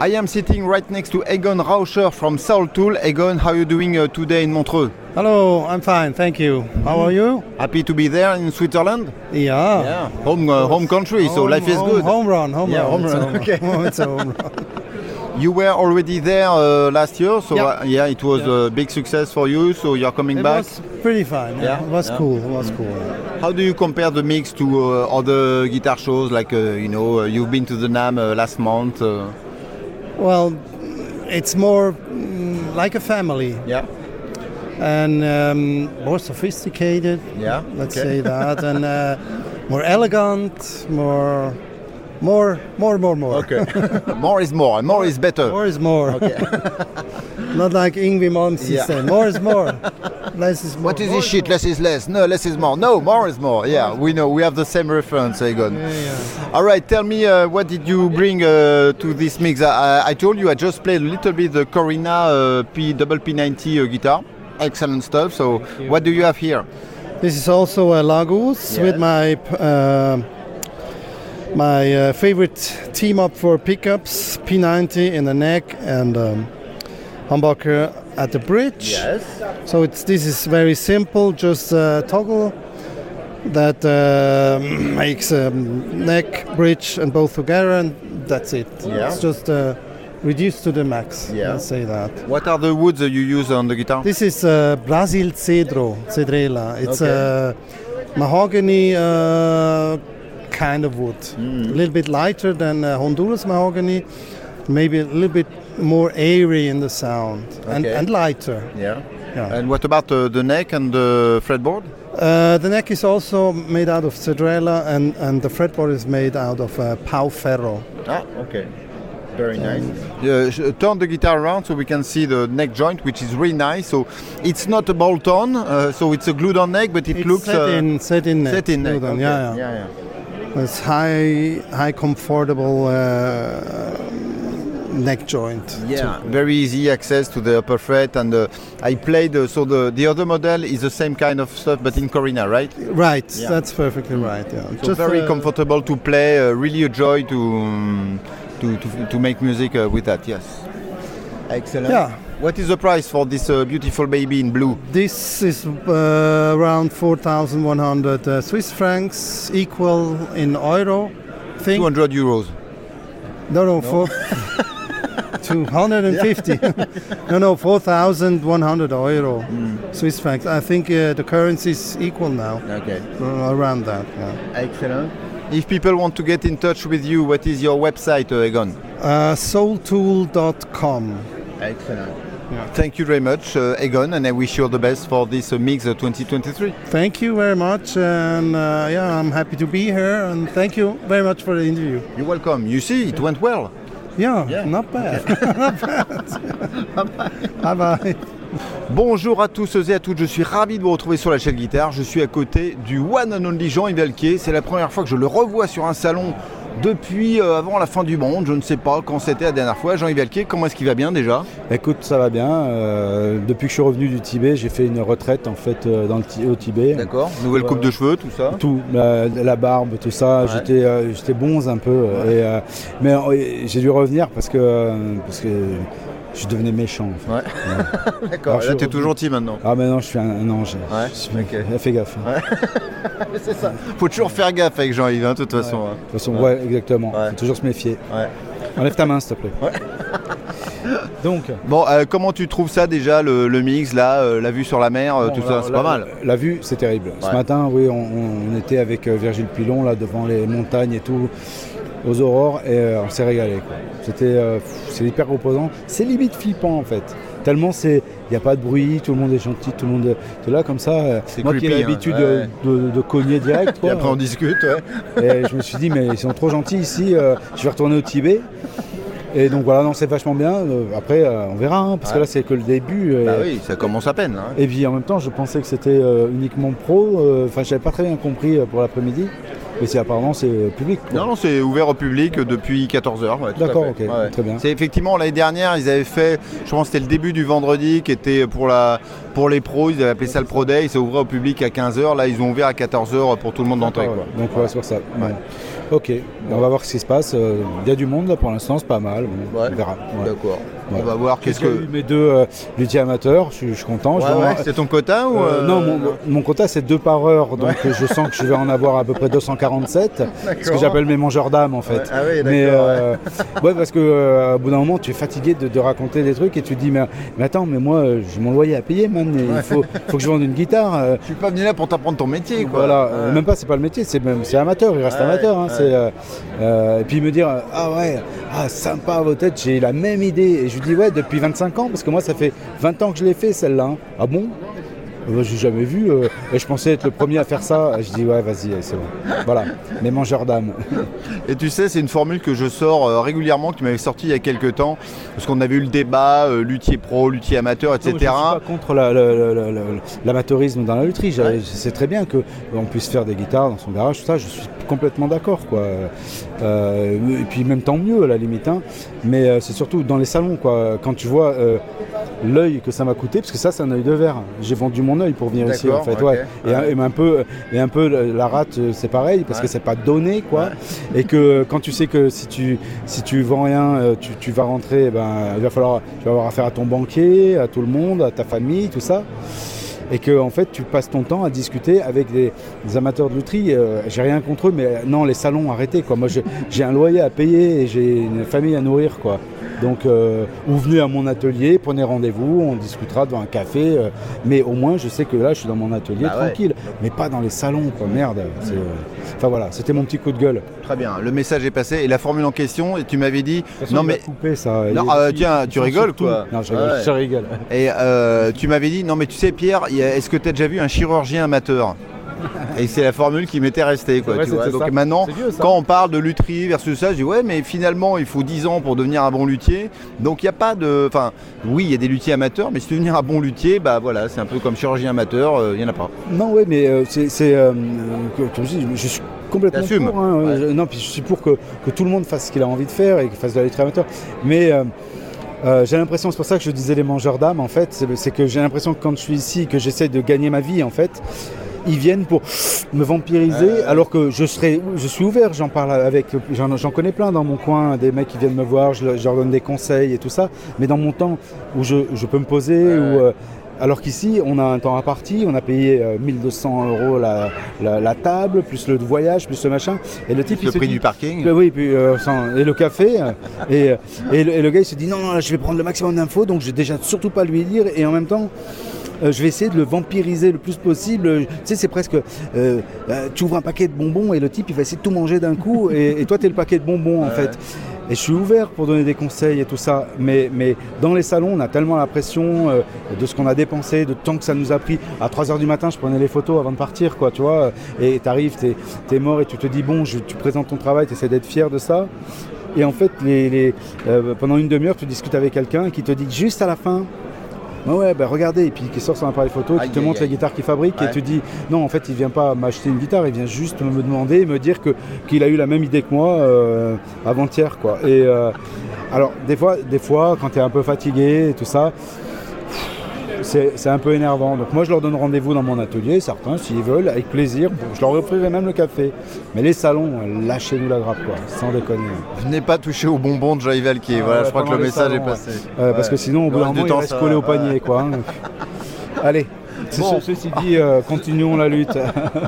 I am sitting right next to Egon Rauscher from Soul Tool. Egon, how are you doing uh, today in Montreux? Hello, I'm fine, thank you. How are you? Happy to be there in Switzerland? Yeah. Yeah, home uh, home country, so Home- life is home- good. Home run, home Yeah, run. home run, home okay. run. it's a home run. You were already there uh, last year, so Yeah. uh, yeah, it was Yeah. a big success for you. So you're coming It back. was pretty fine. Yeah. Yeah, It was yeah. cool. It was cool. How do you compare the mix to uh, other guitar shows? Like uh, you know, uh, you've been to the Nam last month. Well, it's more mm, like a family yeah, and um, more sophisticated. yeah. Let's okay. say that, and uh, more elegant, more, more, more, more, more. Okay. more is more, and more is better. More is more. Okay. Not like Ingwie Malmsteen Yeah. More is more. Less is more. What is this shit? Less is less. No, less is more. No, more is more. Yeah, we know. We have the same reference, Egon. Yeah, yeah. All right, tell me, uh, what did you bring uh, to this mix? I, I told you I just played a little bit the Corina uh, P double P90 uh, guitar. Excellent stuff. So, what do you have here? This is also a Lagos Yes. with my uh, my uh, favorite team up for pickups P90 in the neck and um, humbucker at the bridge. So it's this is very simple, just a toggle that uh, makes a neck, bridge, and both together, and that's it. Yeah. It's just uh, reduced to the max. Yeah. Let's say that. What are the woods that you use on the guitar? This is uh, Brazil Cedro, Cedrela. It's Okay. a mahogany uh, kind of wood. Mm. A little bit lighter than uh, Honduras mahogany, maybe a little bit more airy in the sound and, Okay. and lighter. Yeah. Yeah. And what about uh, the neck and the fretboard? Uh, the neck is also made out of cedrela, and, and the fretboard is made out of uh, pau ferro. Ah, okay. Very nice. Uh, sh- turn the guitar around so we can see the neck joint, which is really nice. So it's not a bolt-on, uh, so it's a glued-on neck, but it It's looks set uh, in, set in neck. set in neck. okay. Yeah, yeah. yeah, yeah. It's high, high comfortable uh, neck joint. Yeah, very easy access to the upper fret, and uh, I played. Uh, so the the other model is the same kind of stuff, but in Corina, right? Right, Yeah. that's perfectly right. Yeah. So very uh, comfortable to play. Uh, really a joy to um, to, to to make music uh, with that. Yes. Excellent. Yeah. What is the price for this uh, beautiful baby in blue? This is uh, around 4,100 uh, Swiss francs, equal in euro. Think 200 euros. no, no, four. 250. no, no, 4,100 euro Mm. Swiss francs. I think uh, the currency is equal now, Okay. uh, around that. Yeah. Excellent. If people want to get in touch with you, what is your website, uh, Egon? Uh, soultool.com. Excellent. Thank you very much, uh, Egon, and I wish you all the best for this uh, Mix uh, 2023. Thank you very much, and uh, yeah, I'm happy to be here, and thank you very much for the interview. You're welcome. You see, it went well. Yeah, Yeah. not bad. not bad. bye bye. Bonjour à tous et à toutes, je suis ravi de vous retrouver sur la chaîne guitare. Je suis à côté du one and only Jean-Yves. C'est la première fois que je le revois sur un salon depuis euh, avant la fin du monde. Je ne sais pas quand c'était la dernière fois. Jean-Yves Alquier, comment est-ce qu'il va bien déjà? Écoute, ça va bien. Euh, depuis que je suis revenu du Tibet, j'ai fait une retraite en fait euh, dans le, au Tibet. D'accord. Nouvelle coupe de cheveux, tout ça? Tout, la, la barbe, tout ça. Ouais. J'étais, j'étais bonze un peu. et, mais j'ai dû revenir parce que, parce que je devenais méchant. en fait. Ouais. D'accord. Je Là, t'es tout gentil maintenant. Ah maintenant je suis un, un ange. Ouais, suis-. Fais gaffe. hein. C'est ça. Faut toujours faire gaffe avec Jean-Yves, hein, de toute façon. hein. De toute façon, ouais, exactement. Ouais. Faut toujours se méfier. Ouais. Enlève ta main s'il te plaît. Donc. Bon, euh, comment tu trouves ça déjà, le, le mix, là, euh, la vue sur la mer, euh, Bon, tout ça C'est pas mal. La vue, c'est terrible. Ce matin, oui, on, on était avec Virgile Pilon là devant les montagnes et tout, aux aurores, et euh, on s'est régalé. C'était, euh, c'est hyper reposant. C'est limite flippant en fait. Tellement c'est, il n'y a pas de bruit, tout le monde est gentil, tout le monde est là comme ça. euh, Moi qui ai hein, l'habitude ouais. de, de- de cogner direct, Et après, on discute, ouais. et je me suis dit, mais ils sont trop gentils ici, euh, je vais retourner au Tibet. Et donc voilà, non, c'est vachement bien. Après, on verra, hein, parce que là, c'est que le début. et- Bah oui, ça commence à peine. hein. et puis en même temps, je pensais que c'était uniquement pro. Enfin, j'avais pas très bien compris pour l'après-midi. Mais c'est apparemment c'est euh, public. quoi. Non, non, c'est ouvert au public depuis 14h. D'accord, ok, très bien. C'est effectivement l'année dernière, ils avaient fait, je pense que c'était le début du vendredi qui était pour, la, pour les pros, ils avaient appelé ça le Pro Day, ça ouvrait au public à 15h, là ils ont ouvert à 14h pour tout le monde ouais. Donc ouais, c'est pour ça. Ok, on va voir ce qui se passe. Euh, Il y a du monde là pour l'instant, c'est pas mal. On verra. D'accord. On va voir qu'est-ce J'ai que. eu mes deux euh, luthiers amateurs, je suis, je suis content. Ouais, ouais, c'est ton quota ou Euh, euh, non, mon, mon quota c'est deux par heure, donc je sens que je vais en avoir à peu près 247. Ce que j'appelle mes mangeurs d'âme en fait. Ah oui, d'accord, mais ouais. euh, ouais, parce que au bout d'un moment tu es fatigué de, de raconter des trucs et tu te dis mais, mais attends mais moi j'ai mon loyer à payer man, il faut, faut que je vende une guitare. Je suis pas venu là pour t'apprendre ton métier. Quoi. voilà, même pas c'est pas le métier, c'est même c'est amateur, il reste amateur. hein, et puis me dire ah ouais, ah sympa vos têtes, j'ai la même idée. Et je lui dis ouais depuis 25 ans parce que moi ça fait 20 ans que je l'ai fait celle-là. hein. Ah bon? Euh, J'ai jamais vu euh, et je pensais être le premier à faire ça. Je dis ouais vas-y c'est bon. Voilà, mes mangeurs d'âme. Et tu sais, c'est une formule que je sors euh, régulièrement, qui m'avait sorti il y a quelques temps, parce qu'on avait eu le débat, euh, luthier pro, luthier amateur, etc. Non, Je suis pas contre la- la- la- la- la- l'amateurisme dans la lutherie. Je sais très bien qu'on puisse faire des guitares dans son garage, tout ça. Je suis complètement d'accord. quoi. Euh, et puis même tant mieux à la limite. hein. Mais euh, c'est surtout dans les salons. Quoi. Quand tu vois euh, l'œil que ça m'a coûté, parce que ça c'est un œil de verre. J'ai vendu mon œil pour venir ici en fait. ouais. Et, un- et un peu, et un peu la- rate c'est pareil parce Ouais. que c'est pas donné quoi. Et que quand tu sais que si tu si tu vends rien, tu, tu vas rentrer, ben, il va falloir tu vas avoir affaire à ton banquier, à tout le monde, à ta famille, tout ça. Et que en fait tu passes ton temps à discuter avec des, amateurs de lutherie. Euh, j'ai rien contre eux, mais non, les salons arrêtez. Moi j'ai un loyer à payer et j'ai une famille à nourrir quoi. Donc, euh, ou venez à mon atelier, prenez rendez-vous, on discutera devant un café. euh, mais au moins, je sais que là, je suis dans mon atelier Bah ouais. tranquille. Mais pas dans les salons, quoi. Merde. euh, Enfin voilà, c'était mon petit coup de gueule. Très bien, le message est passé. Et la formule en question, et tu m'avais dit, façon, non mais ça. Non, Il- il- tiens, tu rigoles, quoi. Non, je rigole, Ouais. je rigole. Et euh, tu m'avais dit, non mais tu sais Pierre, est-ce que tu as déjà vu un chirurgien amateur? Et c'est la formule qui m'était restée. Quoi, vrai, tu vois. c'était Donc ça. maintenant, vieux, quand on parle de lutherie versus ça, je dis ouais, mais finalement, il faut 10 ans pour devenir un bon luthier. Donc il n'y a pas de. Enfin, oui, il y a des luthiers amateurs, mais si tu veux devenir un bon luthier, bah voilà, c'est un peu comme chirurgien amateur, euh, il n'y en a pas. Non, ouais, mais euh, c'est. euh, je dis, je suis complètement pour. hein, Ouais. je- non, puis je suis pour que, que tout le monde fasse ce qu'il a envie de faire et qu'il fasse de la lutte amateur. Mais. euh, euh, j'ai l'impression, c'est pour ça que je disais les mangeurs d'âme en fait, c'est c'est que j'ai l'impression que quand je suis ici, que j'essaie de gagner ma vie en fait, ils viennent pour me vampiriser alors que je serais, je suis ouvert, j'en parle avec, j'en connais plein dans mon coin, des mecs qui viennent me voir, je, leur- je leur donne des conseils et tout ça, mais dans mon temps où je, je peux me poser, où, euh, alors qu'ici, on a un temps imparti, on a payé euh, 1200 euros la, la- la table, plus le voyage, plus le machin. Et le type, Le il se prix dit- du parking. Euh, Oui, puis, euh, sans- et le café. euh, et, euh, et, le, et le gars, il se dit non, non, là, je vais prendre le maximum d'infos, donc je vais déjà surtout pas lui dire. Et en même temps, euh, je vais essayer de le vampiriser le plus possible. Tu sais, c'est presque. euh, euh, tu ouvres un paquet de bonbons et le type, il va essayer de tout manger d'un coup. Et, et toi, tu es le paquet de bonbons, en fait. Et je suis ouvert pour donner des conseils et tout ça. Mais, mais dans les salons, on a tellement la pression euh, de ce qu'on a dépensé, de temps que ça nous a pris. À 3h du matin, je prenais les photos avant de partir, quoi, tu vois. Et tu arrives, tu es, mort et tu te dis, bon, je- tu présentes ton travail, tu essaies d'être fier de ça. Et en fait, les, les- euh, pendant une demi-heure, tu discutes avec quelqu'un qui te dit juste à la fin, Ah ouais, bah regardez, et puis qui sort son appareil photo, qui te montre aïe. les guitares qu'il fabrique, Ouais. et tu dis, non, en fait, il vient pas m'acheter une guitare, il vient juste me demander, me dire que qu'il a eu la même idée que moi euh, avant-hier, quoi. Et euh, alors, des fois, des fois, quand tu es un peu fatigué et tout ça, c'est un peu énervant. Donc moi, je leur donne rendez-vous dans mon atelier, certains, s'ils veulent, avec plaisir. Je leur offrirai même le café. Mais les salons, euh, lâchez-nous la grappe, quoi, sans déconner. Venez pas toucher au bonbon de Joy Valky. voilà, je crois que le message salons, est passé. Euh, Parce Ouais. que sinon, au bout d'un reste du moment, il temps, reste ça collé au panier, ouais. quoi. hein. Allez, ce- Bon. ceci dit, euh, continuons la lutte.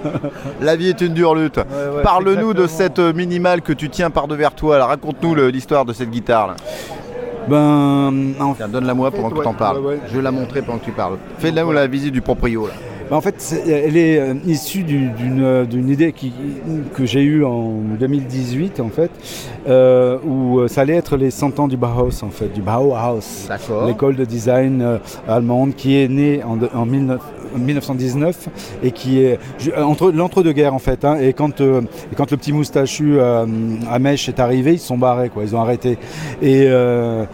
La vie est une dure lutte. ouais, Parle-nous de cette minimale que tu tiens par devers toi. Raconte-nous l'histoire de cette guitare. Là. Ben, en Tiens, donne-la-moi pendant que tu en parles. ouais, ouais. Je vais la montrer pendant que tu parles. Fais-la la visite du proprio. Là. Bah, en fait, c'est- elle est euh, issue d'une euh, d'une idée qui, que j'ai eue en 2018, en fait, euh, où ça allait être les 100 ans du Bauhaus, en fait, du Bauhaus, D'accord. l'école de design euh, allemande qui est née en, en 19 1919 et qui est euh, entre l'entre-deux-guerres en fait. hein, et, quand, euh, quand le petit moustachu euh, à mèche est arrivé, ils se sont barrés, quoi, ils ont arrêté. Et, euh,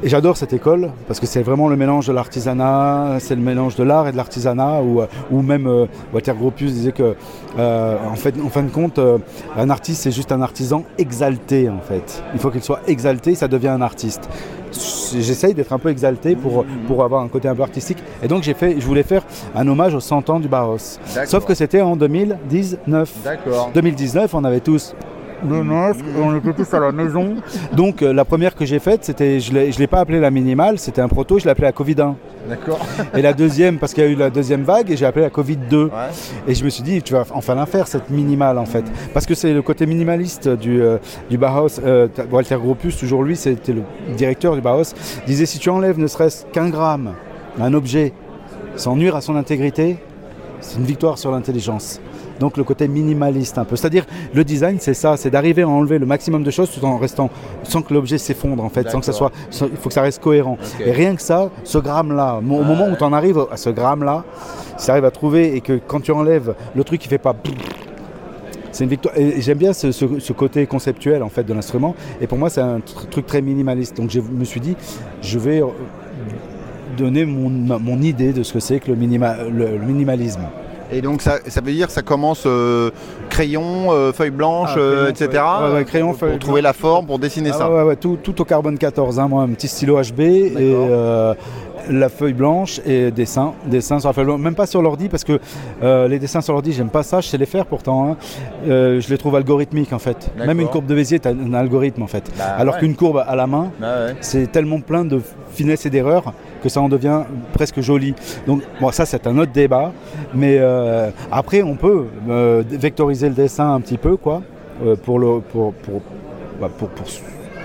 et j'adore cette école parce que c'est vraiment le mélange de l'artisanat, c'est le mélange de l'art et de l'artisanat, ou, ou même euh, Walter Gropius disait que, euh, en, fait, en fin de compte, euh, un artiste c'est juste un artisan exalté en fait. Il faut qu'il soit exalté, ça devient un artiste. J'essaye d'être un peu exalté pour, pour avoir un côté un peu artistique. Et donc j'ai fait, je voulais faire un hommage aux 100 ans du. D'accord. Sauf que c'était en 2019. D'accord. 2019, on avait tous le masque, on était tous à la maison. Donc euh, la première que j'ai faite, c'était, je ne l'ai pas appelée la minimale, c'était un proto, je l'ai appelée la Covid-1. D'accord. Et la deuxième, parce qu'il y a eu la deuxième vague, et j'ai appelé la Covid-2. Ouais. Et je me suis dit, tu vas enfin la faire, cette minimale en fait. Parce que c'est le côté minimaliste du, euh, du Bauhaus. Euh, Walter Gropius, toujours lui, c'était le directeur du Bauhaus, disait si tu enlèves ne serait-ce qu'un gramme, un objet, sans nuire à son intégrité, c'est une victoire sur l'intelligence. Donc le côté minimaliste un peu. C'est-à-dire le design c'est ça, c'est d'arriver à enlever le maximum de choses tout en restant sans que l'objet s'effondre en fait, sans que ça soit, il faut que ça reste cohérent. Et rien que ça, ce gramme là, au moment où tu en arrives à ce gramme là, si tu arrives à trouver et que quand tu enlèves le truc qui fait pas c'est une victoire. Et j'aime bien ce, ce- ce côté conceptuel en fait de l'instrument. Et pour moi, c'est un tr- truc très minimaliste. Donc je me suis dit, je vais euh, donner mon, idée de ce que c'est que le, minima- le- le minimalisme. Et donc ça, ça veut dire que ça commence euh, crayon, euh, feuille blanche, Ah, euh, crayon, etc. feuille- ouais, ouais, crayon, pour feuille trouver la forme, pour dessiner Ah ça. ouais, ouais, tout, tout au carbone 14, hein, moi, un petit stylo HB et, euh, la feuille blanche et dessin, dessin sur la feuille blanche. Même pas sur l'ordi parce que euh, les dessins sur l'ordi, j'aime pas ça, je sais les faire pourtant. hein. Euh, je les trouve algorithmiques en fait. Même une courbe de Bézier, tu un algorithme en fait. Bah, Alors ouais. qu'une courbe à la main, c'est tellement plein de finesse et d'erreurs que ça en devient presque joli. Donc bon, ça c'est un autre débat, mais euh, après on peut vectoriser le dessin un petit peu quoi pour le pour pour, bah, pour, pour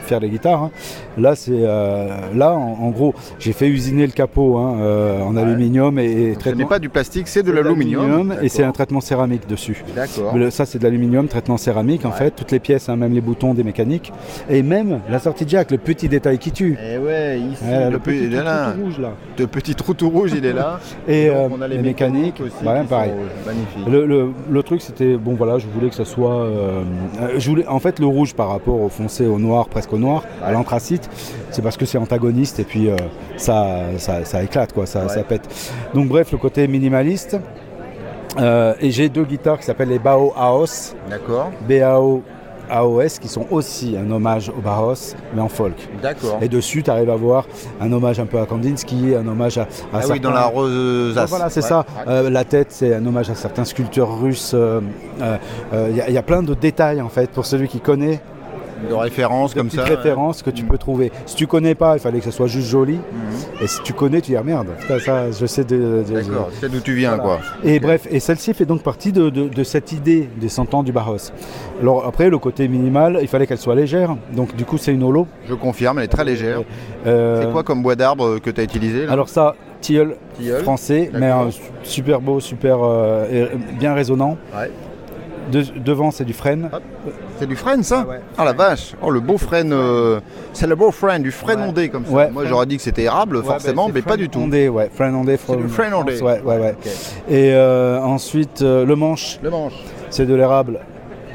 faire les guitares. hein. Là c'est euh, là en, en gros j'ai fait usiner le capot hein, euh, en aluminium et, et Ce n'est pas du plastique, c'est de l'aluminium. et c'est un traitement céramique dessus. D'accord. Ça, c'est de l'aluminium, traitement céramique en fait, toutes les pièces, hein, même les boutons des mécaniques, et même la sortie jack, le petit détail qui tue. Et ouais, ici, Ouais, le, le petit trou tout rouge là. le petit trou tout rouge, il est là. Et Donc, euh, on a les, les mécaniques, aussi. qui pareil. sont magnifiques. Le, le- le truc, c'était bon, voilà, je voulais que ça soit, je voulais, en fait, le rouge par rapport au foncé, au noir, presque au noir, à l'anthracite, c'est parce que c'est antagoniste et puis euh, ça, ça, ça éclate quoi, ça, ça pète. Donc bref, le côté minimaliste. Euh, et j'ai deux guitares qui s'appellent les Bao Aos. D'accord. BAO AOS qui sont aussi un hommage au Bauhaus mais en folk. D'accord. Et dessus, tu arrives à voir un hommage un peu à Kandinsky, un hommage à, à Ah oui, dans la rosace. Voilà, c'est Ouais. ça. Euh, la tête, c'est un hommage à certains sculpteurs russes. euh, euh, euh, y, il y a plein de détails en fait pour celui qui connaît. De références comme ça. références que tu peux trouver. Si tu connais pas, il fallait que ce soit juste joli. Mhm. Et si tu connais, tu dis ah merde, ça, ça, je sais de, de- D'accord, c'est d'où tu viens, Voilà. quoi. Et bref, et celle-ci fait donc partie de, de- de cette idée des 100 ans du Barros. Alors après, le côté minimal, il fallait qu'elle soit légère. Donc du coup, c'est une holo. Je confirme, elle est très légère. Euh, C'est quoi comme bois d'arbre que tu as utilisé là? Alors ça, tilleul Tilleul. français, mais euh, super beau, super euh, bien résonnant. Ouais. De- devant, c'est du frêne. C'est du frêne ça Ah ouais. Ah la vache Oh le beau frêne, euh, c'est le beau frêne, du frêne Ouais. ondé comme ça. Ouais, Moi j'aurais dit que c'était érable forcément, bah, mais pas du tout. Ondé, ouais, frêne ondé. C'est du from frêne ondé. France, Ouais, ouais, ouais. Ok. Et euh, ensuite, euh, le manche, Le manche. c'est de l'érable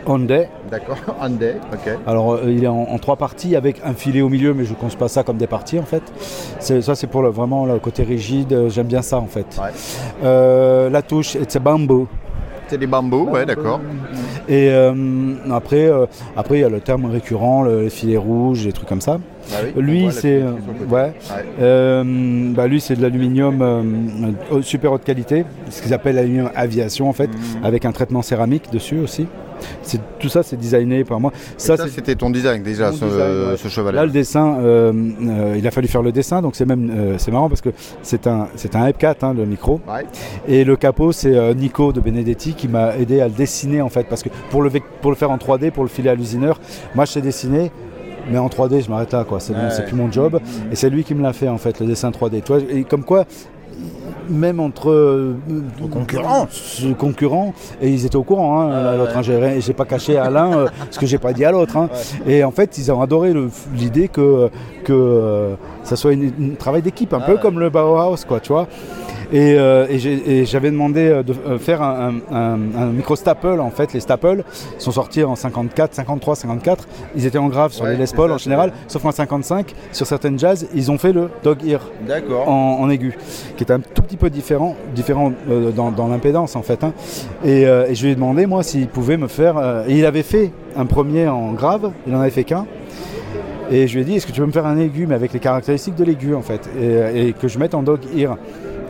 ondé. D'accord, ondé, ok. Alors euh, il est en, en trois parties avec un filet au milieu, mais je ne conçois pas ça comme des parties en fait. Ça c'est pour le, vraiment le côté rigide, j'aime bien ça en fait. Ouais. Euh, la touche, c'est bambou. C'est des bambous, ouais, d'accord. Et euh, après, euh, après il y a le terme récurrent, le, les filets rouges, des trucs comme ça. Ah oui, Lui c'est euh, ouais. Euh, bah, lui c'est de l'aluminium super haute qualité, ce qu'ils appellent l'aluminium aviation en fait, Mhm. avec un traitement céramique dessus aussi. C'est tout ça c'est designé par moi. Ça, c'était ton design déjà, ce, design, ouais. ce chevalet. Là, le dessin, euh, euh, il a fallu faire le dessin, donc c'est même euh, c'est marrant parce que c'est un c'est un F4 hein, le micro Ouais. et le capot c'est euh, Nico de Benedetti qui m'a aidé à le dessiner en fait parce que pour le vec- pour le faire en 3D pour le filer à l'usineur, moi je sais dessiner. Mais en 3D, je m'arrête là, quoi. C'est Ouais. c'est plus mon job. Et c'est lui qui me l'a fait, en fait, le dessin 3D. Tu vois, et comme quoi, même entre, euh, concurrents. concurrents, et ils étaient au courant, hein, l'autre. ouais. hein, j'ai- pas caché à l'un euh, ce que j'ai pas dit à l'autre. hein. Et en fait, ils ont adoré le- l'idée que, que euh, ça soit un travail d'équipe, un Ah peu ouais. comme le Bauhaus, quoi, tu vois. Et, euh, et j'avais demandé euh, de euh, faire un, un- un- un micro staple, en fait. Les staples sont sortis en 54, 53, 54. Ils étaient en grave sur Ouais, les Les Paul en général, sauf qu'en 55, sur certaines jazz, ils ont fait le dog ear en, en aigu, qui est un tout petit peu différent, différent dans, dans l'impédance en fait. hein. Et, et je lui ai demandé moi s'il pouvait me faire. et il avait fait un premier en grave, il en avait fait qu'un. Et je lui ai dit est-ce que tu peux me faire un aigu mais avec les caractéristiques de l'aigu en fait, et, et que je mette en dog ear.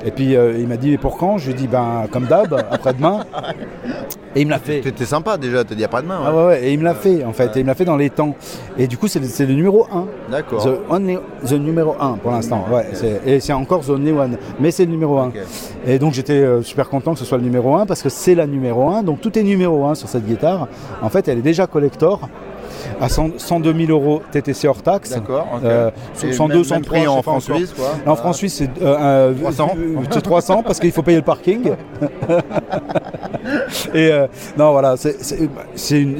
Et puis euh, il m'a dit mais pour quand? Je lui ai dit ben comme d'hab, après-demain. Et il me l'a fait. T'étais sympa déjà, t'as dit à pas demain. Ah ouais, ouais, et il me l'a fait en fait, et il me l'a fait dans les temps. Et du coup c'est le, numéro 1. D'accord. The, only- the numéro 1 pour l'instant, ouais. Et c'est encore The Only One, mais c'est le numéro 1. Ok. Et donc j'étais euh, super content que ce soit le numéro 1 parce que c'est la numéro 1. Donc tout est numéro 1 sur cette guitare. En fait, elle est déjà collector à 100 102 000 euros TTC hors taxe. D'accord. ok. Euh, Et 102, même- 103 même prix je sais en pas France encore. suisse, quoi. En France Suisse, c'est euh, euh, 300. euh, c'est 300 parce qu'il faut payer le parking. Et euh, non, voilà, c'est-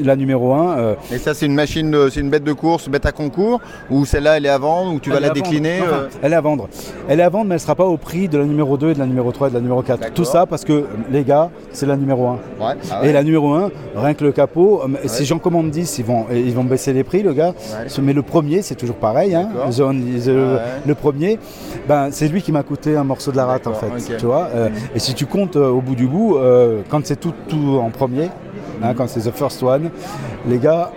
la numéro 1. Et ça, c'est une machine, c'est une bête de course, bête à concours, ou celle-là, elle est à vendre, ou tu vas la décliner Enfin, Elle est à vendre. Elle est à vendre, mais elle ne sera pas au prix de la numéro 2 et de la numéro 3 et de la numéro 4. D'accord. Tout ça parce que, les gars, c'est la numéro 1. Ouais. Ah Et la numéro 1, rien que le capot, euh, si j'en commande 10, ils vont, ils vont baisser les prix, le gars. Ouais. Mais le premier, c'est toujours pareil. Hein. The Ouais. Le premier, ben, c'est lui qui m'a coûté un morceau de la rate, en fait. Tu vois euh, Et si tu comptes euh, au bout du bout, euh, quand c'est tout, tout en premier, hein, quand c'est the first one, les gars,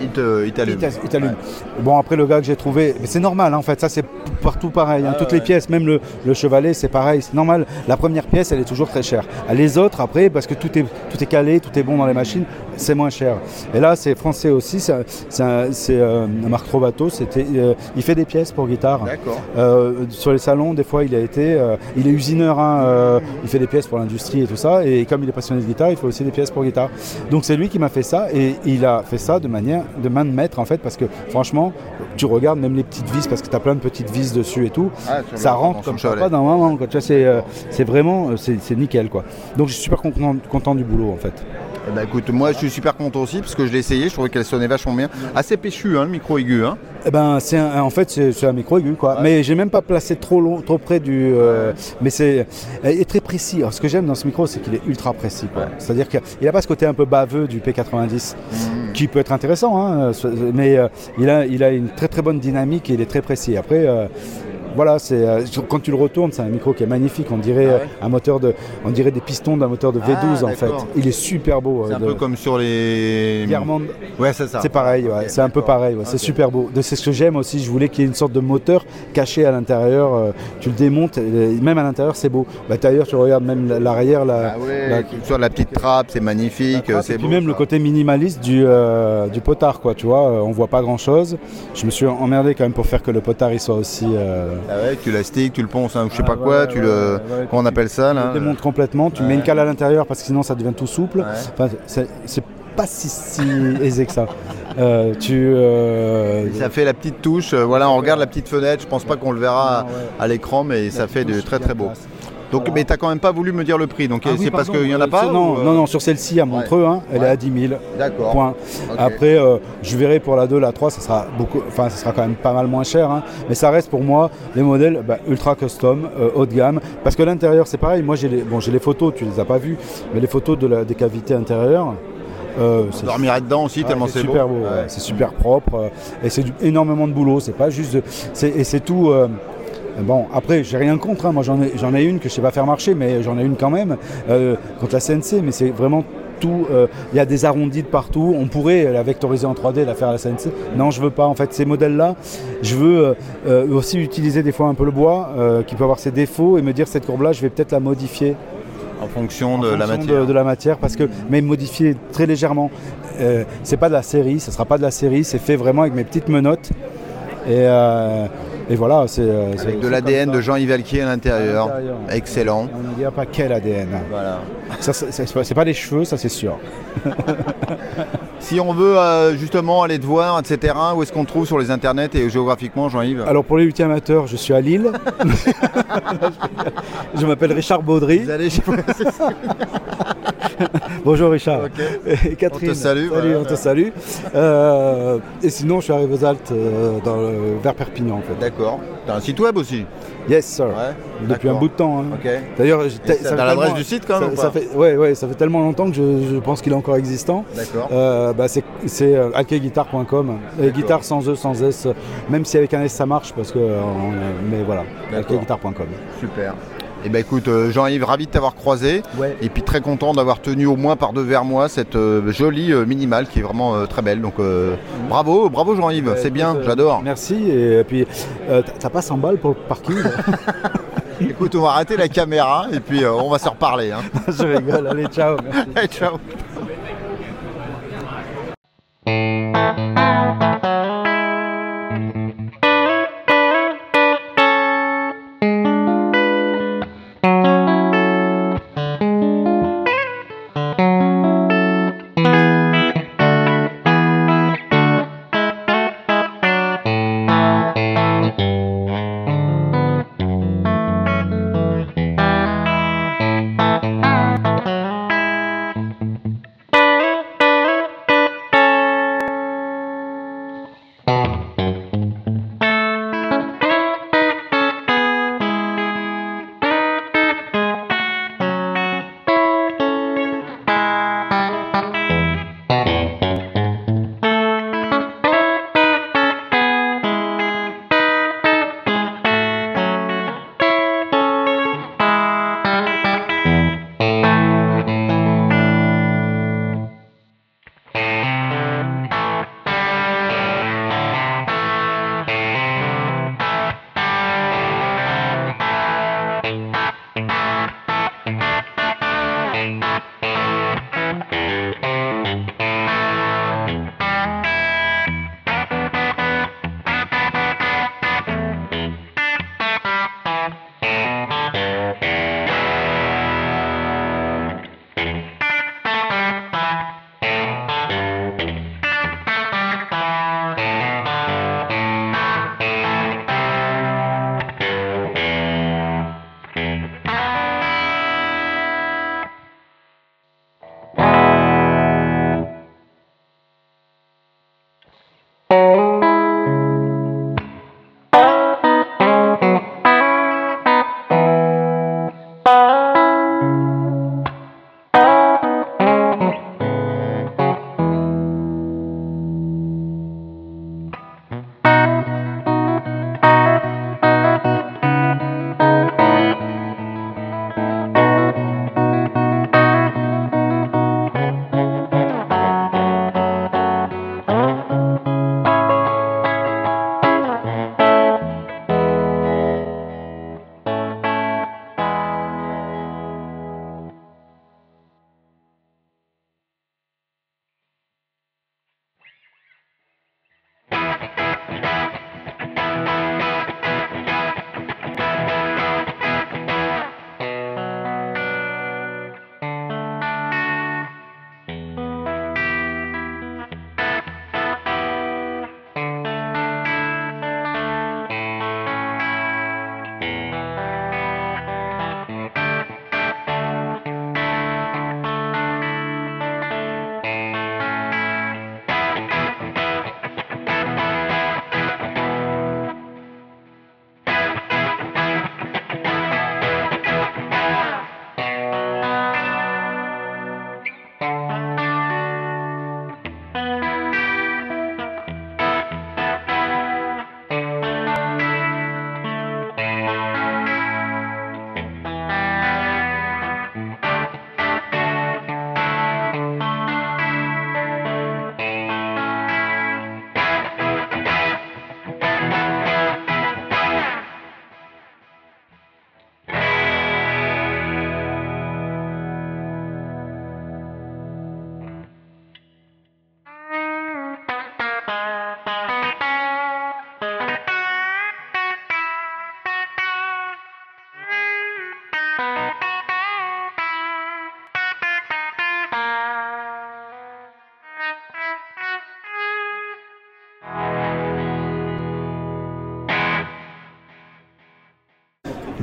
Il t'allume. Bon, après, le gars que j'ai trouvé, c'est normal, hein, en fait, ça c'est partout pareil, hein, toutes les pièces, même le, le chevalet, c'est pareil, c'est normal. La première pièce, elle est toujours très chère. Les autres, après, parce que tout est, tout est calé, tout est bon dans les machines, c'est moins cher. Et là, c'est français aussi, c'est euh, Marc Trovato, c'était, euh, il fait des pièces pour guitare. D'accord. Euh, sur les salons, des fois, il a été, il est usineur, hein, il fait des pièces pour l'industrie et tout ça. Et comme il est passionné de guitare, il fait aussi des pièces pour guitare. Donc c'est lui qui m'a fait ça, et il a fait ça de manière, de main de maître en fait, parce que franchement, tu regardes même les petites vis, parce que tu as plein de petites vis dessus et tout, Ah, ça rentre dans comme ça, pas. Tu vois, c'est, euh, c'est vraiment, euh, c'est, c'est nickel quoi. Donc je suis super content, content du boulot en fait. Eh ben, écoute, moi je suis super content aussi parce que je l'ai essayé, je trouvais qu'elle sonnait vachement bien. Assez péchu, hein, le micro aigu. Hein. Eh ben, c'est en fait c'est, un micro aigu quoi. Mais j'ai même pas placé trop long, trop près du. euh, Mais c'est il est très précis. Alors, ce que j'aime dans ce micro, c'est qu'il est ultra précis. C'est-à-dire qu'il a pas ce côté un peu baveux du P90, qui peut être intéressant, hein, mais euh, il a il a une très très bonne dynamique et il est très précis. Après. euh, voilà, c'est euh, quand tu le retournes, c'est un micro qui est magnifique. On dirait Ah ouais euh, un moteur de, on dirait des pistons d'un moteur de V12 Ah, en fait. Il est super beau. C'est euh, un de- peu comme sur les. Guermond, Ouais, c'est ça. c'est pareil, ouais, c'est un peu pareil, ouais, c'est super beau. De- C'est ce que j'aime aussi, je voulais qu'il y ait une sorte de moteur caché à l'intérieur, euh, tu le démontes, et même à l'intérieur c'est beau. Bah, D'ailleurs tu regardes même l'arrière, la, Ah la- sur la petite trappe, c'est magnifique, trappe, et puis beau, même le côté minimaliste du, euh, du potard, quoi, tu vois, on voit pas grand chose. Je me suis emmerdé quand même pour faire que le potard il soit aussi... euh, Ah ouais, tu l'astiques, tu le ponces, hein, je sais Ah, pas ouais, quoi, ouais, tu le. Comment on tu- appelle ça tu là le démontes complètement, tu mets une cale à l'intérieur parce que sinon ça devient tout souple. Enfin, c'est pas si, si aisé que ça. Euh, tu... euh, Ça fait la petite touche, euh, voilà, on regarde la petite fenêtre, je pense pas qu'on le verra Non, ouais. à l'écran, mais ça fait de très très beau. Donc, mais t'as quand même pas voulu me dire le prix, donc Ah c'est oui, parce qu'il y en a euh, pas Non, ou, euh, non, non, sur celle-ci à Montreux, hein, elle Ouais. est à 10 000. D'accord. Point. Après, euh, je verrai pour la 2, la 3, ça sera beaucoup, enfin, ça sera quand même pas mal moins cher, hein. mais ça reste pour moi les modèles bah, ultra custom, euh, haut de gamme, parce que l'intérieur c'est pareil. Moi j'ai les, bon, j'ai les photos, tu les as pas vues, mais les photos de la, des cavités intérieures. euh, On dedans aussi, ah, tellement c'est c'est super beau. beau, Ouais. ouais, c'est super propre euh, et c'est énormément de boulot. C'est pas juste, de- et c'est tout. euh, Bon, après, j'ai rien contre. hein. Moi, j'en ai, j'en ai une que je sais pas faire marcher, mais j'en ai une quand même euh, contre la CNC. Mais c'est vraiment tout. euh, Il y a des arrondis de partout. On pourrait la vectoriser en 3D, la faire à la CNC. Non, je veux pas. En fait, ces modèles-là, je veux euh, aussi utiliser des fois un peu le bois, qui peut avoir ses défauts, et me dire cette courbe-là, je vais peut-être la modifier En fonction en de la matière. de, de la matière parce que mais modifié très légèrement. C'est pas de la série, ça sera pas de la série, c'est fait vraiment avec mes petites menottes. Et, et voilà, c'est euh, Avec de l'ADN de. Jean-Yves Alquier à l'intérieur. Excellent. On ne dira pas quel ADN. Voilà. Ça, c'est pas les cheveux, ça c'est sûr. Si on veut euh, justement aller te voir, etc., où est-ce qu'on te trouve sur les internets et géographiquement, Jean-Yves Alors pour les lutteurs amateurs, je suis à Lille. je m'appelle Richard Baudry. Vous allez chez Bonjour Richard. Et Catherine. On te salue, Salut, voilà. on te salue. Euh, et sinon, je suis arrivé aux Alpes euh, dans le- vers Perpignan en fait. D'accord. T'as un site web aussi Yes sir. Ouais. Depuis un bout de temps. hein. D'ailleurs, t'as l'adresse du site quand même ça, ou ça fait, ouais, ouais, ça fait tellement longtemps que je, je pense qu'il est encore existant. D'accord. Euh, bah, c'est euh, alkeguitar.com. Guitare sans E, sans S. Même si avec un S ça marche, parce que. euh, on- mais voilà, alkeguitar.com. Super. Et ben écoute, euh, Jean-Yves, ravi de t'avoir croisé. Ouais. Et puis très content d'avoir tenu au moins par deux vers moi cette euh, jolie euh, minimale qui est vraiment euh, très belle. Donc bravo, bravo Jean-Yves, c'est bien, j'adore. Merci. Et puis, t'as- pas 100 balles pour le parking Écoute, on va arrêter la caméra et puis on va se reparler. hein. Je rigole. Allez, ciao. merci. Allez, ciao.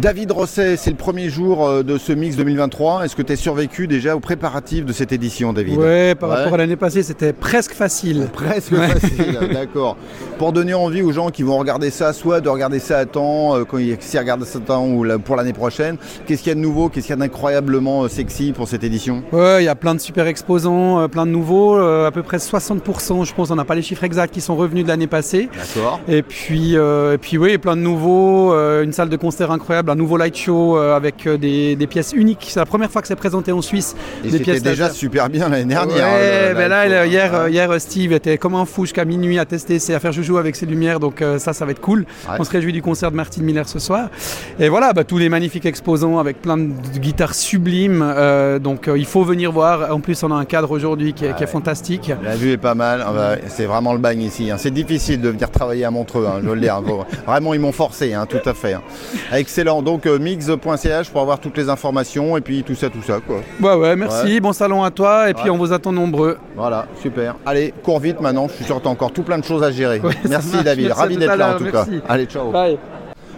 David Rosset, c'est le premier jour euh, de ce mix 2023. Est-ce que tu as survécu déjà aux préparatifs de cette édition, David? Ouais, par rapport à l'année passée, c'était presque facile. Presque facile, d'accord. Pour donner envie aux gens qui vont regarder ça, soit de regarder ça à temps, euh, quand ils s'y regardent ça à temps ou pour l'année prochaine, qu'est-ce qu'il y a de nouveau, qu'est-ce qu'il y a d'incroyablement euh, sexy pour cette édition? Ouais, il y a plein de super exposants, euh, plein de nouveaux, à peu près 60%, je pense, on n'a pas les chiffres exacts, qui sont revenus de l'année passée. D'accord. Et puis, et puis oui, plein de nouveaux, une salle de concert incroyable, un nouveau light show avec des, des pièces uniques. C'est la première fois que c'est présenté en Suisse. Et des c'était pièces déjà super bien l'année dernière. Ouais, hein, le- ben là, il- hier, hier, Steve était comme un fou jusqu'à minuit à tester, c'est à faire joujou avec ses lumières, donc euh, ça, ça va être cool. Ouais. On se réjouit du concert de Martin Miller ce soir. Et voilà, bah, tous les magnifiques exposants avec plein de guitares sublimes. euh, donc euh, il faut venir voir. En plus, on a un cadre aujourd'hui qui, est- qui est fantastique. La vue est pas mal, c'est vraiment le bagne ici. hein. C'est difficile de venir travailler à Montreux, hein, je veux le dire. Faut- Vraiment, ils m'ont forcé, hein, tout à fait. hein. Excellent. Donc, mix.ch pour avoir toutes les informations et puis tout ça, tout ça. Quoi. Ouais, ouais, merci. Ouais. Bon salon à toi. Et puis on vous attend nombreux. Voilà, super. Allez, cours vite maintenant. Je suis sûr que tu as encore tout plein de choses à gérer. Ouais, merci marche. David, Merci ravi d'être là en tout Merci. cas. Allez, ciao. Bye.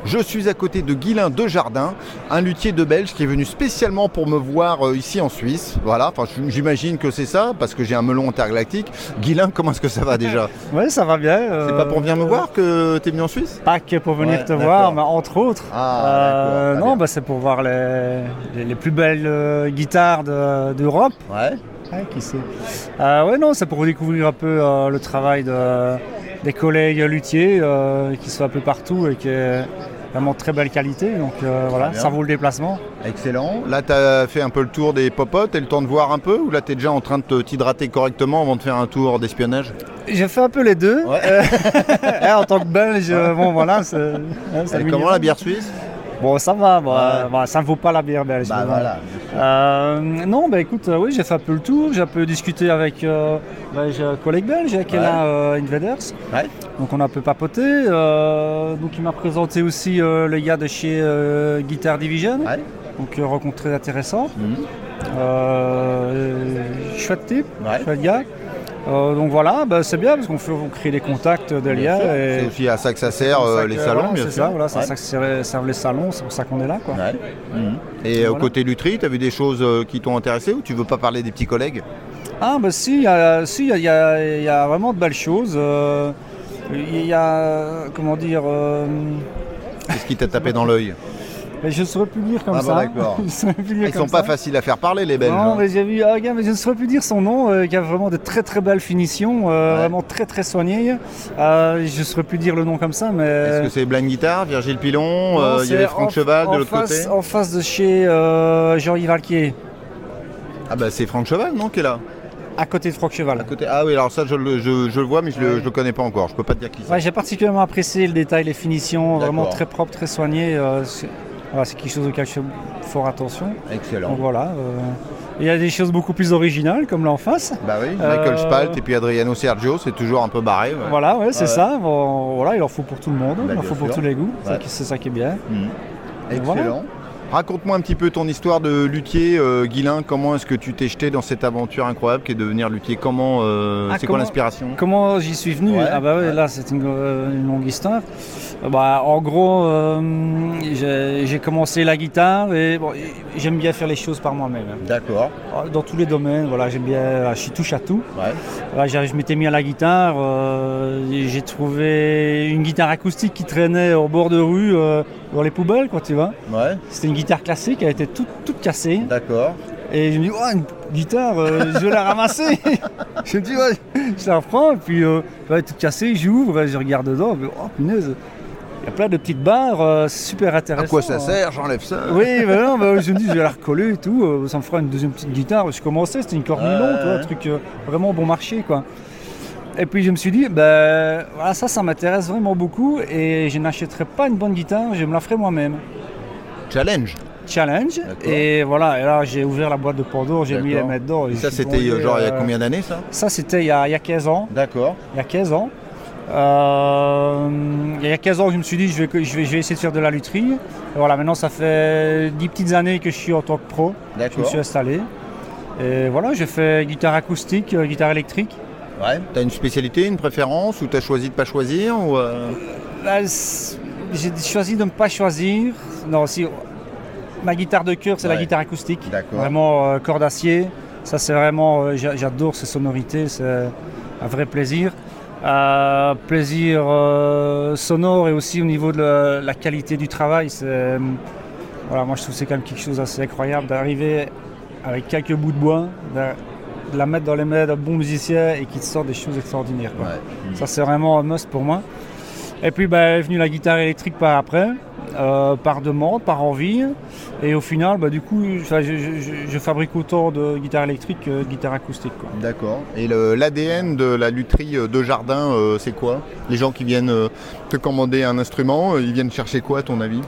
Je suis à côté de Guilain de Jardin, un luthier de Belge qui est venu spécialement pour me voir euh, ici en Suisse. Voilà, enfin, j'imagine que c'est ça, parce que j'ai un melon intergalactique. Guilain, comment est-ce que ça va déjà? Oui, ça va bien. euh, C'est pas pour venir me voir que tu es venu en Suisse? Pas que pour venir Ouais, te voir, mais entre autres. Ah, Euh, non, bah, c'est pour voir les, les, les plus belles euh, guitares de- d'Europe. Ouais. Ouais, qui sait. Ouais, non, c'est pour découvrir un peu le travail de- des collègues luthiers euh, qui sont un peu partout et qui est vraiment de très belle qualité. Donc euh, voilà, bien. ça vaut le déplacement. Excellent. Là, tu as fait un peu le tour des popotes et le temps de voir un peu Ou là, tu es déjà en train de te- t'hydrater correctement avant de faire un tour d'espionnage? J'ai fait un peu les deux. Ouais. Hein, en tant que belge, bon voilà. c'est- hein, c'est Comment la bière suisse? Bon, ça va, bah, Ouais. bah, ça ne vaut pas la bière belge. Bah voilà. Euh, non, bah écoute, euh, oui, j'ai fait un peu le tour, j'ai un peu discuté avec euh, un collègue belge est Ouais. euh, Invaders. Ouais. Donc on a un peu papoté. donc il m'a présenté aussi le gars de chez Guitar Division. Donc rencontre très intéressant. Euh, chouette type, chouette gars. Euh, donc voilà, bah, c'est bien parce qu'on fait, on crée des contacts, des liens. et- C'est aussi à ça que ça sert, euh, les salons, voilà, bien c'est sûr. ça, voilà, c'est Ouais. ça que servent- les salons, c'est pour ça qu'on est là. Quoi. Ouais. Mhm. Et euh, Voilà. côté lutherie, tu as vu des choses euh, qui t'ont intéressé ou tu veux pas parler des petits collègues? Ah bah si, il y a, si, il y y y a vraiment de belles choses. euh, Il y a, comment dire, euh, Qu'est-ce qui t'a tapé dans l'œil? Mais je ne saurais plus dire comme Ah bah ça. d'accord. Je Ils sont pas ça. faciles à faire parler, les Belges. Non, hein. mais j'ai vu gars, mais je ne saurais plus dire son nom, euh, qui a vraiment de très très belles finitions, euh, Ouais. vraiment très très soignées. Euh, je ne saurais plus dire le nom comme ça, mais. Est-ce que c'est Blind Guitar, Virgile Pilon, Non, il y avait Franck en- Cheval de l'autre côté En face de chez euh, Jean-Yves Valquier, Ah bah c'est Franck Cheval, non, qui est là à côté de Franck Cheval. À côté. Ah oui, alors ça je le, je, je le vois, mais je je le connais pas encore. Je peux pas te dire qui c'est. Ouais, j'ai particulièrement apprécié le détail, les finitions, vraiment très propre, très soigné. euh, c'est voilà, c'est quelque chose auquel je fais fort attention. Donc Excellent. voilà. euh, Il y a des choses beaucoup plus originales, comme là en face. Bah oui, Michael Euh, Spalt et puis Adriano Sergio, c'est toujours un peu barré. ouais. Voilà, ouais, c'est Ouais. ça. Bon, voilà, il en faut pour tout le monde, Bah, il en faut pour tous les goûts. C'est ça qui- C'est ça qui est bien. Et Excellent. voilà. Raconte-moi un petit peu ton histoire de luthier, euh, Guilain. Comment est-ce que tu t'es jeté dans cette aventure incroyable qui est de devenir luthier? Comment euh, Ah, C'est quoi l'inspiration? Comment j'y suis venu? Ouais, Ah bah ouais, ouais. là c'est une, euh, une longue histoire. Bah, en gros, euh, j'ai commencé la guitare et bon, j'aime bien faire les choses par moi-même. D'accord. Dans tous les domaines, voilà, j'aime bien, je suis touche à tout. Voilà, je m'étais mis à la guitare, j'ai trouvé une guitare acoustique qui traînait au bord de rue dans les poubelles, quoi, tu vois. Ouais. C'était une guitare classique, elle était toute, toute cassée. D'accord. Et je me dis, oh, une guitare, euh, je vais la ramasser. je me dis, ouais, je la reprends, et puis euh, elle est toute cassée, j'ouvre, je regarde dedans, et, oh punaise, il y a plein de petites barres, euh, super intéressant. À quoi ça sert J'enlève ça? Oui, mais non, je me dis, je vais la recoller et tout, euh, ça me fera une deuxième petite guitare. Je commençais, c'était une Ouais. vois, un truc euh, vraiment bon marché, quoi. Et puis je me suis dit, ben voilà, ça, ça m'intéresse vraiment beaucoup et je n'achèterai pas une bonne guitare, je me la ferai moi-même. Challenge. Challenge. Et voilà, et là j'ai ouvert la boîte de Pandore, j'ai mis les. Et je ça, c'était euh, genre il y a euh, combien d'années ça? Ça, c'était il, y a- il y a 15 ans. D'accord. Il y a 15 ans. Euh, il y a 15 ans, je me suis dit, je vais, je vais, je vais essayer de faire de la lutherie. Et voilà, maintenant, ça fait 10 petites années que je suis en tant que pro. Je me suis installé. Et voilà, j'ai fait guitare acoustique, euh, guitare électrique. Ouais. T'as une spécialité, une préférence ou t'as choisi de pas choisir ou euh, Là, j'ai choisi de ne pas choisir. Non, si ma guitare de cœur, c'est la guitare acoustique. Vraiment euh, corde d'acier. Ça, c'est vraiment. euh, j'a- J'adore ces sonorités. C'est un vrai plaisir. Euh, plaisir sonore et aussi au niveau de la, la qualité du travail. C'est, voilà, moi, je trouve que c'est quand même quelque chose d'assez incroyable d'arriver avec quelques bouts de bois, de, la mettre dans les mains d'un bon musicien et qu'il te sort des choses extraordinaires. quoi. Ça, c'est vraiment un must pour moi. Et puis, bah, est venue la guitare électrique par après, euh, par demande, par envie. Et au final, bah, du coup, je, je- je- je fabrique autant de guitare électrique que de guitare acoustique. D'accord. Et l'ADN de la lutherie euh, de jardin, euh, c'est quoi? Les gens qui viennent euh, te commander un instrument, ils viennent chercher quoi à ton avis?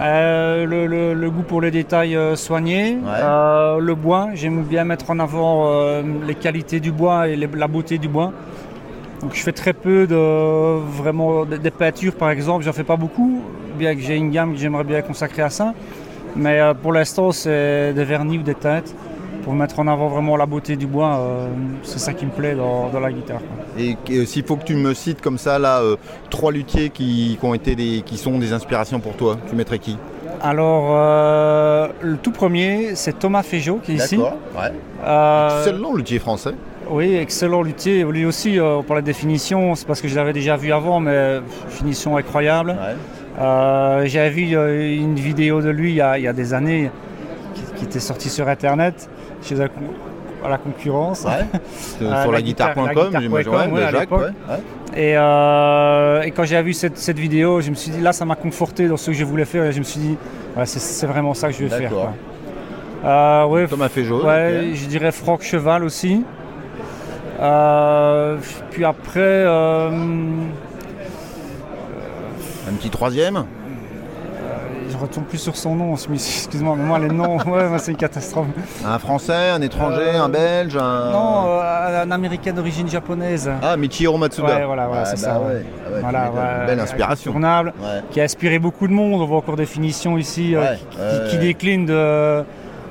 Euh, le, le- le goût pour les détails euh, soignés, Euh, le bois, j'aime bien mettre en avant euh, les qualités du bois et les- la beauté du bois. Donc je fais très peu de vraiment de- des peintures par exemple, j'en fais pas beaucoup, bien que j'ai une gamme que j'aimerais bien consacrer à ça. Mais pour l'instant c'est des vernis ou des teintes pour mettre en avant vraiment la beauté du bois. euh, c'est ça qui me plaît dans, dans la guitare. quoi. Et euh, s'il faut que tu me cites comme ça, là, euh, trois luthiers qui, qui ont été des, qui sont des inspirations pour toi, tu mettrais qui? Alors euh, le tout premier c'est Thomas Féjot qui est ici. D'accord, ouais. Euh, Excellent luthier français. Oui, excellent luthier. Lui aussi, euh, pour la définition, c'est parce que je l'avais déjà vu avant, mais finition incroyable. J'avais vu une vidéo de lui il y a, il y a des années qui, qui était sortie sur Internet chez à la concurrence. Sur Euh, la guitare.com, guitare.com, j'imagine, ouais, ouais, Jacques. Et, euh, et quand j'ai vu cette, cette vidéo, je me suis dit, là, ça m'a conforté dans ce que je voulais faire. Et je me suis dit, voilà, c'est- vraiment ça que je vais faire. Quoi. Euh, ouais, Thomas je dirais Franck Cheval aussi. Euh, puis après, Un petit troisième retombe plus sur son nom. Excuse-moi, mais moi les noms, ouais, c'est une catastrophe. Un français, un étranger, Euh, un belge, un. Non, euh, un américain d'origine japonaise. Ah, Michiro Matsuda. Ouais, voilà, voilà, Ah, c'est bah ça. ouais. Ah ouais, voilà, ouais, Belle inspiration. qui a inspiré beaucoup de monde. On voit encore des finitions ici euh, qui, déclinent de,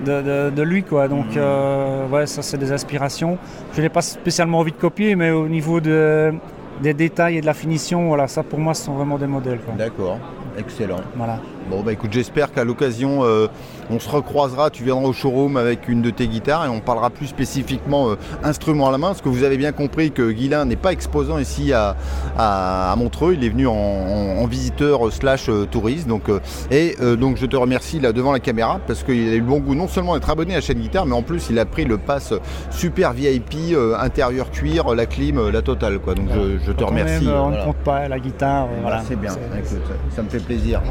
de, de- de lui. Quoi. Donc, euh, ouais, ça, c'est des inspirations. Je n'ai pas spécialement envie de copier, mais au niveau de, des détails et de la finition, voilà, ça pour moi, ce sont vraiment des modèles. D'accord, excellent. Voilà. Bon bah écoute, j'espère qu'à l'occasion euh, on se recroisera, tu viendras au showroom avec une de tes guitares et on parlera plus spécifiquement euh, instrument à la main, parce que vous avez bien compris que Guilain n'est pas exposant ici à, à- à Montreux, il est venu en, en- en visiteur slash euh, touriste. Donc, euh, et donc je te remercie là devant la caméra parce qu'il a eu le bon goût non seulement d'être abonné à la chaîne guitare, mais en plus il a pris le pass super VIP, intérieur cuir, la clim, la totale. Quoi. Donc je, je te remercie. on voilà. ne compte pas la guitare. voilà. C'est bien, écoute, ça me fait plaisir.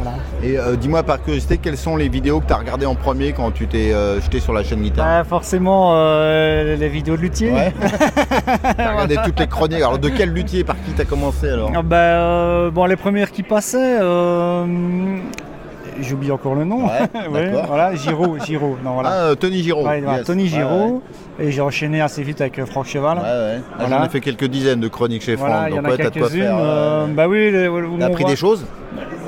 Et euh, dis-moi par curiosité, quelles sont les vidéos que tu as regardées en premier quand tu t'es euh, jeté sur la chaîne guitare Bah, forcément, euh, les vidéos de luthier. Ouais. T'as regardé toutes les chroniques. Alors de quel luthier, par qui t'as commencé alors Ah bah, bon, les premières qui passaient, j'oublie encore le nom. Ouais, voilà, Giraud, Giraud. Non, voilà. Ah, Tony Giraud. Ouais, voilà, yes. Tony Giraud. Et j'ai enchaîné assez vite avec Franck Cheval. Ah, Voilà. J'en ai fait quelques dizaines de chroniques chez Voilà, Franck. il y en donc a ouais, t'as de quoi faire. bah oui, on T'as appris voit- des choses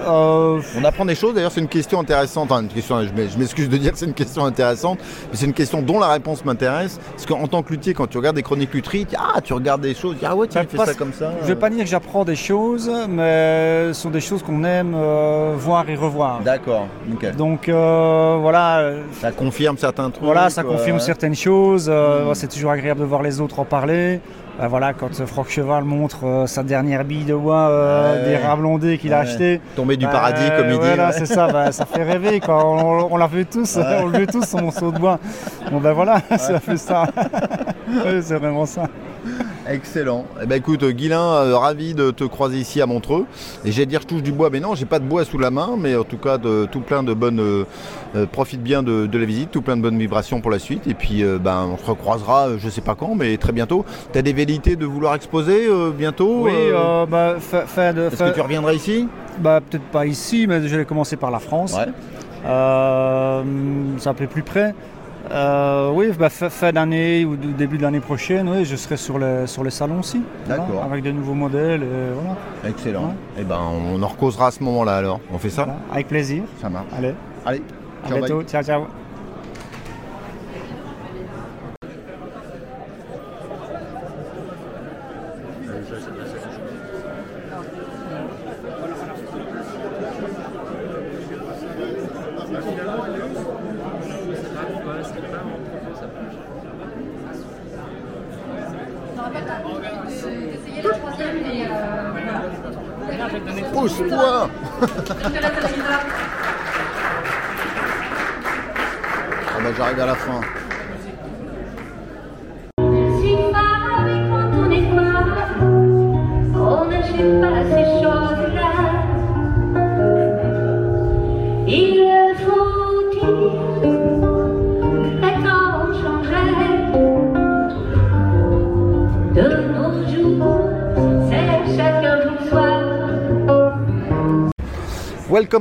Euh, On apprend des choses, d'ailleurs c'est une question intéressante, enfin une question, je m'ex- je m'excuse de dire que c'est une question intéressante, mais c'est une question dont la réponse m'intéresse, parce qu'en tant que luthier, quand tu regardes des chroniques lutheries, tu dis, ah tu regardes des choses, tu ah ouais fait pas- ça comme ça. Je vais pas dire que j'apprends des choses, mais ce sont des choses qu'on aime euh, voir et revoir. D'accord. Donc euh, voilà. Ça confirme certains trucs. Voilà, ça confirme certaines choses. euh, Mm. C'est toujours agréable de voir les autres en parler. Euh, voilà, quand euh, Franck Cheval montre euh, sa dernière bille de bois euh, des ouais. rats blondés qu'il a acheté. Tombé du bah, paradis, comme il dit. Voilà, c'est ça, bah, ça fait rêver. Quoi. On, on l'a vu tous, on le veut tous son morceau de bois. Bon ben voilà, c'est un peu ça. C'est vraiment ça. Excellent. Eh ben écoute, Guilain, euh, ravi de te croiser ici à Montreux. Et j'allais dire je touche du bois, mais non, j'ai pas de bois sous la main, mais en tout cas de, tout plein de bonnes. euh, euh, profite bien de, de la visite, tout plein de bonnes vibrations pour la suite. Et puis euh, ben on se recroisera, je sais pas quand, mais très bientôt. T'as des velléités de vouloir exposer bientôt Oui, bah, fin, fin de. Est-ce fin- que tu reviendras ici? Bah, Peut-être pas ici, mais je vais commencer par la France. Ouais. Ça plaît plus près. Euh, oui, bah, fin, d'année ou début de l'année prochaine, oui, je serai sur le, sur le salon aussi. D'accord. avec de nouveaux modèles. et voilà, Excellent. Et ben on en recausera à ce moment-là alors. On fait ça voilà, avec plaisir. Ça marche. Allez, Allez. à bye. bientôt. Ciao, ciao.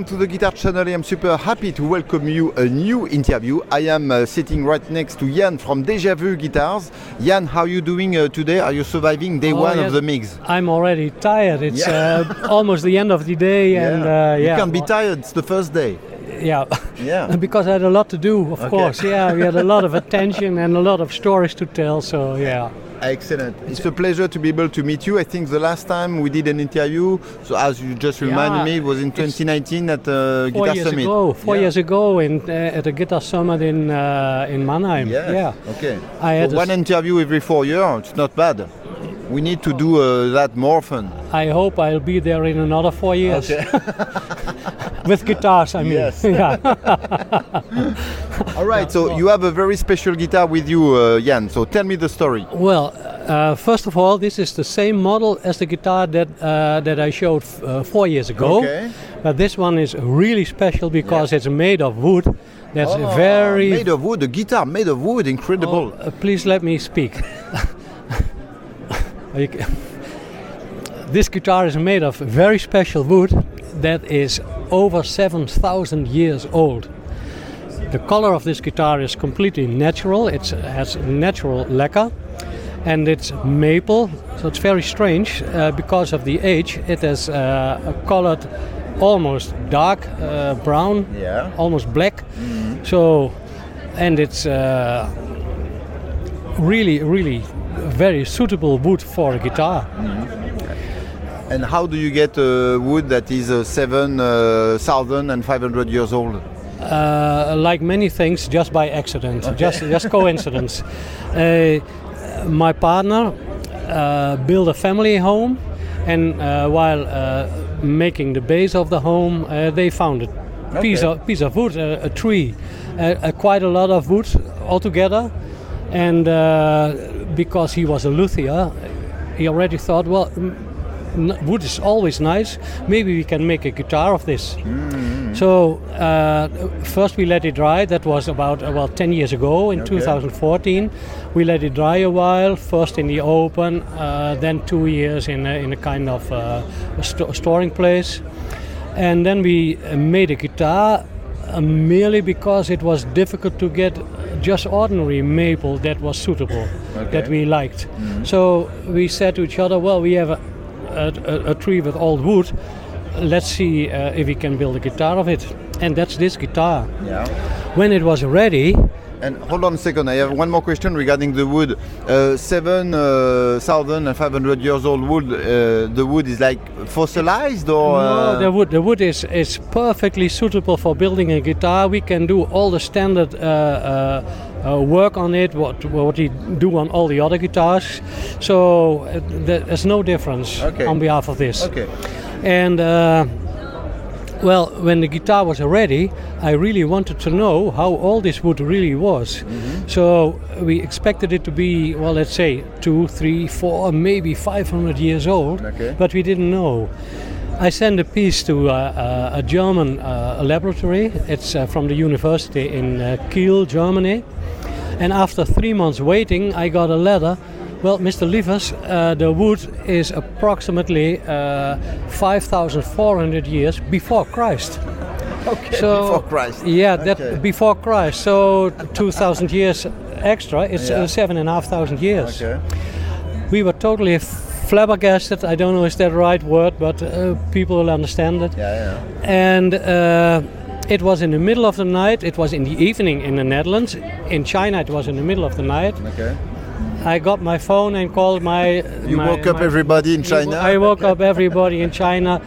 To the Guitar Channel. I am super happy to welcome you a new interview. I am uh, sitting right next to Jan from Deja Vu Guitars. Jan, how are you doing uh, today? Are you surviving day Oh, one yes. of the mix? I'm already tired. It's Yeah. uh, almost the end of the day, and uh, you can't be tired. It's the first day. yeah, Yeah. because I had a lot to do. Of Okay. course, yeah, we had a lot of attention and a lot of stories to tell. So yeah, Excellent. It's a pleasure to be able to meet you. I think the last time we did an interview, so as you just reminded Yeah, me, it was in 2019 at uh, four Guitar years Summit. ago, four Yeah. years ago, in uh, at a guitar summit in uh, in Mannheim. Yes. Yeah, Okay. I had So one interview every four years. It's not bad. We need to do uh, that more often. I hope I'll be there in another four years with guitars. I mean, Yes. yeah. All right. So you have a very special guitar with you, uh, Jan. So tell me the story. Well, uh, first of all, this is the same model as the guitar that uh, that I showed f- uh, four years ago. Okay. But this one is really special because it's made of wood. That's Oh, very. made of wood. A guitar made of wood. Incredible. Uh, please let me speak. This guitar is made of very special wood that is over 7,000 years old. The color of this guitar is completely natural. It has natural lacquer and it's maple, so it's very strange uh, because of the age. It is uh, colored almost dark uh, brown, Yeah. almost black. So, and it's uh, really, really very suitable wood for a guitar. And how do you get uh, wood that is uh, seven uh, thousand and five hundred years old? Uh, like many things, just by accident, just just coincidence. Uh, my partner uh, built a family home, and uh, while uh, making the base of the home, uh, they found a piece of piece of wood, a, tree, quite a lot of wood altogether. And uh, because he was a luthier, he already thought, well, wood is always nice. Maybe we can make a guitar of this. So uh, first we let it dry. That was about well 10 years ago in 2014. We let it dry a while. First in the open, uh, then two years in a, in a kind of uh, a sto- storing place, and then we uh, made a guitar. Uh, merely because it was difficult to get just ordinary maple that was suitable, that we liked. So we said to each other, well, we have a, a, a tree with old wood. Let's see uh, if we can build a guitar of it. And that's this guitar. Yeah. When it was ready, And hold on a second, I have one more question regarding the wood. Uh, seven uh, thousand and five hundred years old wood. Uh, the wood is like fossilized, or uh, no, the wood, the wood is, is perfectly suitable for building a guitar. We can do all the standard uh, work on it, what, what we do on all the other guitars. So uh, there's no difference Okay. on behalf of this. Okay. And uh, well, when the guitar was ready, I really wanted to know how all this wood really was. So we expected it to be, well, let's say two, three, four, maybe 500 years old, Okay. but we didn't know. I sent a piece to uh, uh, a German uh, laboratory. It's uh, from the university in uh, Kiel, Germany. And after three months waiting, I got a letter. Well, Mr. Lievers, uh, the wood is approximately uh, 5,400 years before Christ. okay, So- before Christ. Yeah, Okay. that before Christ. So 2,000 years extra. It's Yeah. seven and a half thousand years. Okay. We were totally flabbergasted. I don't know is that the right word, but uh, people will understand it. Yeah, yeah. And uh, it was in the middle of the night. It was in the evening in the Netherlands. In China, it was in the middle of the night. Okay. I got my phone and called my. You my- woke up my- everybody in China. I woke up everybody in China.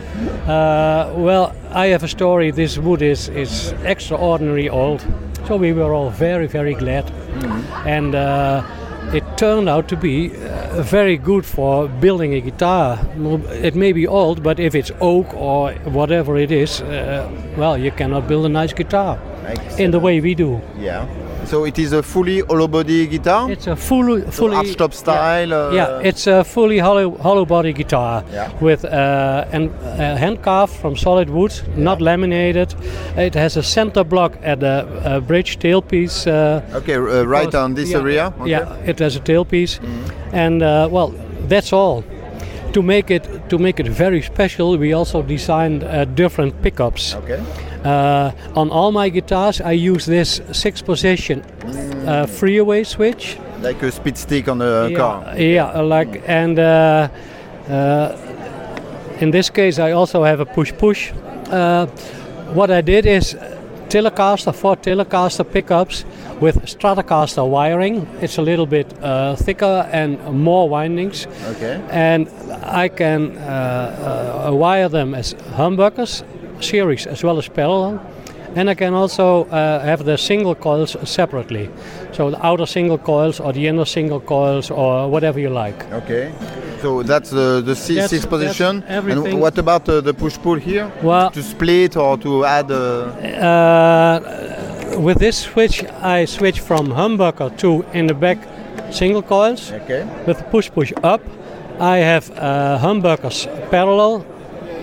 Uh, well, I have a story. This wood is, is extraordinary old. So we were all very, very glad. Mm-hmm. And uh, it turned out to be uh, very good for building a guitar. It may be old, but if it's oak or whatever it is, uh, well, you cannot build a nice guitar in the way we do. Yeah. So it is a fully hollow body guitar. It's a fully, fully archtop style. uh, yeah, it's a fully hollow, hollow body guitar Yeah. with uh, an, a hand carved from solid wood, not laminated. It has a center block at the bridge tailpiece. Uh, Okay, uh, right on this yeah, area. Okay. Yeah, it has a tailpiece, and uh, well, that's all. To make it to make it very special, we also designed uh, different pickups. Okay. Uh, on all my guitars, I use this six-position uh, freeway switch. Like a speed stick on a yeah, car. Yeah, like and uh, uh, in this case, I also have a push-push. Uh, what I did is Telecaster, four Telecaster pickups with Stratocaster wiring. It's a little bit uh, thicker and more windings. Okay. And I can uh, uh, wire them as humbuckers, series as well as parallel. And I can also uh, have the single coils separately. So the outer single coils or the inner single coils or whatever you like. Okay. So that's the the si- That's- sixth position. And what about uh, the push pull here? Well- to split or to add? Uh, Uh, with this switch, I switch from humbucker to in the back single coils. Okay. With the push push up, I have uh, humbuckers parallel,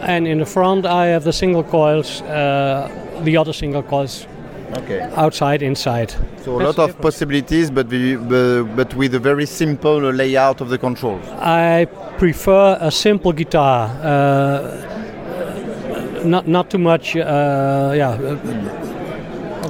and in the front I have the single coils, uh, the other single coils okay. outside, inside. So a lot of possibilities, but we, uh, but with a very simple uh, layout of the controls. I prefer a simple guitar. Uh, not not too much. Uh, yeah. uh,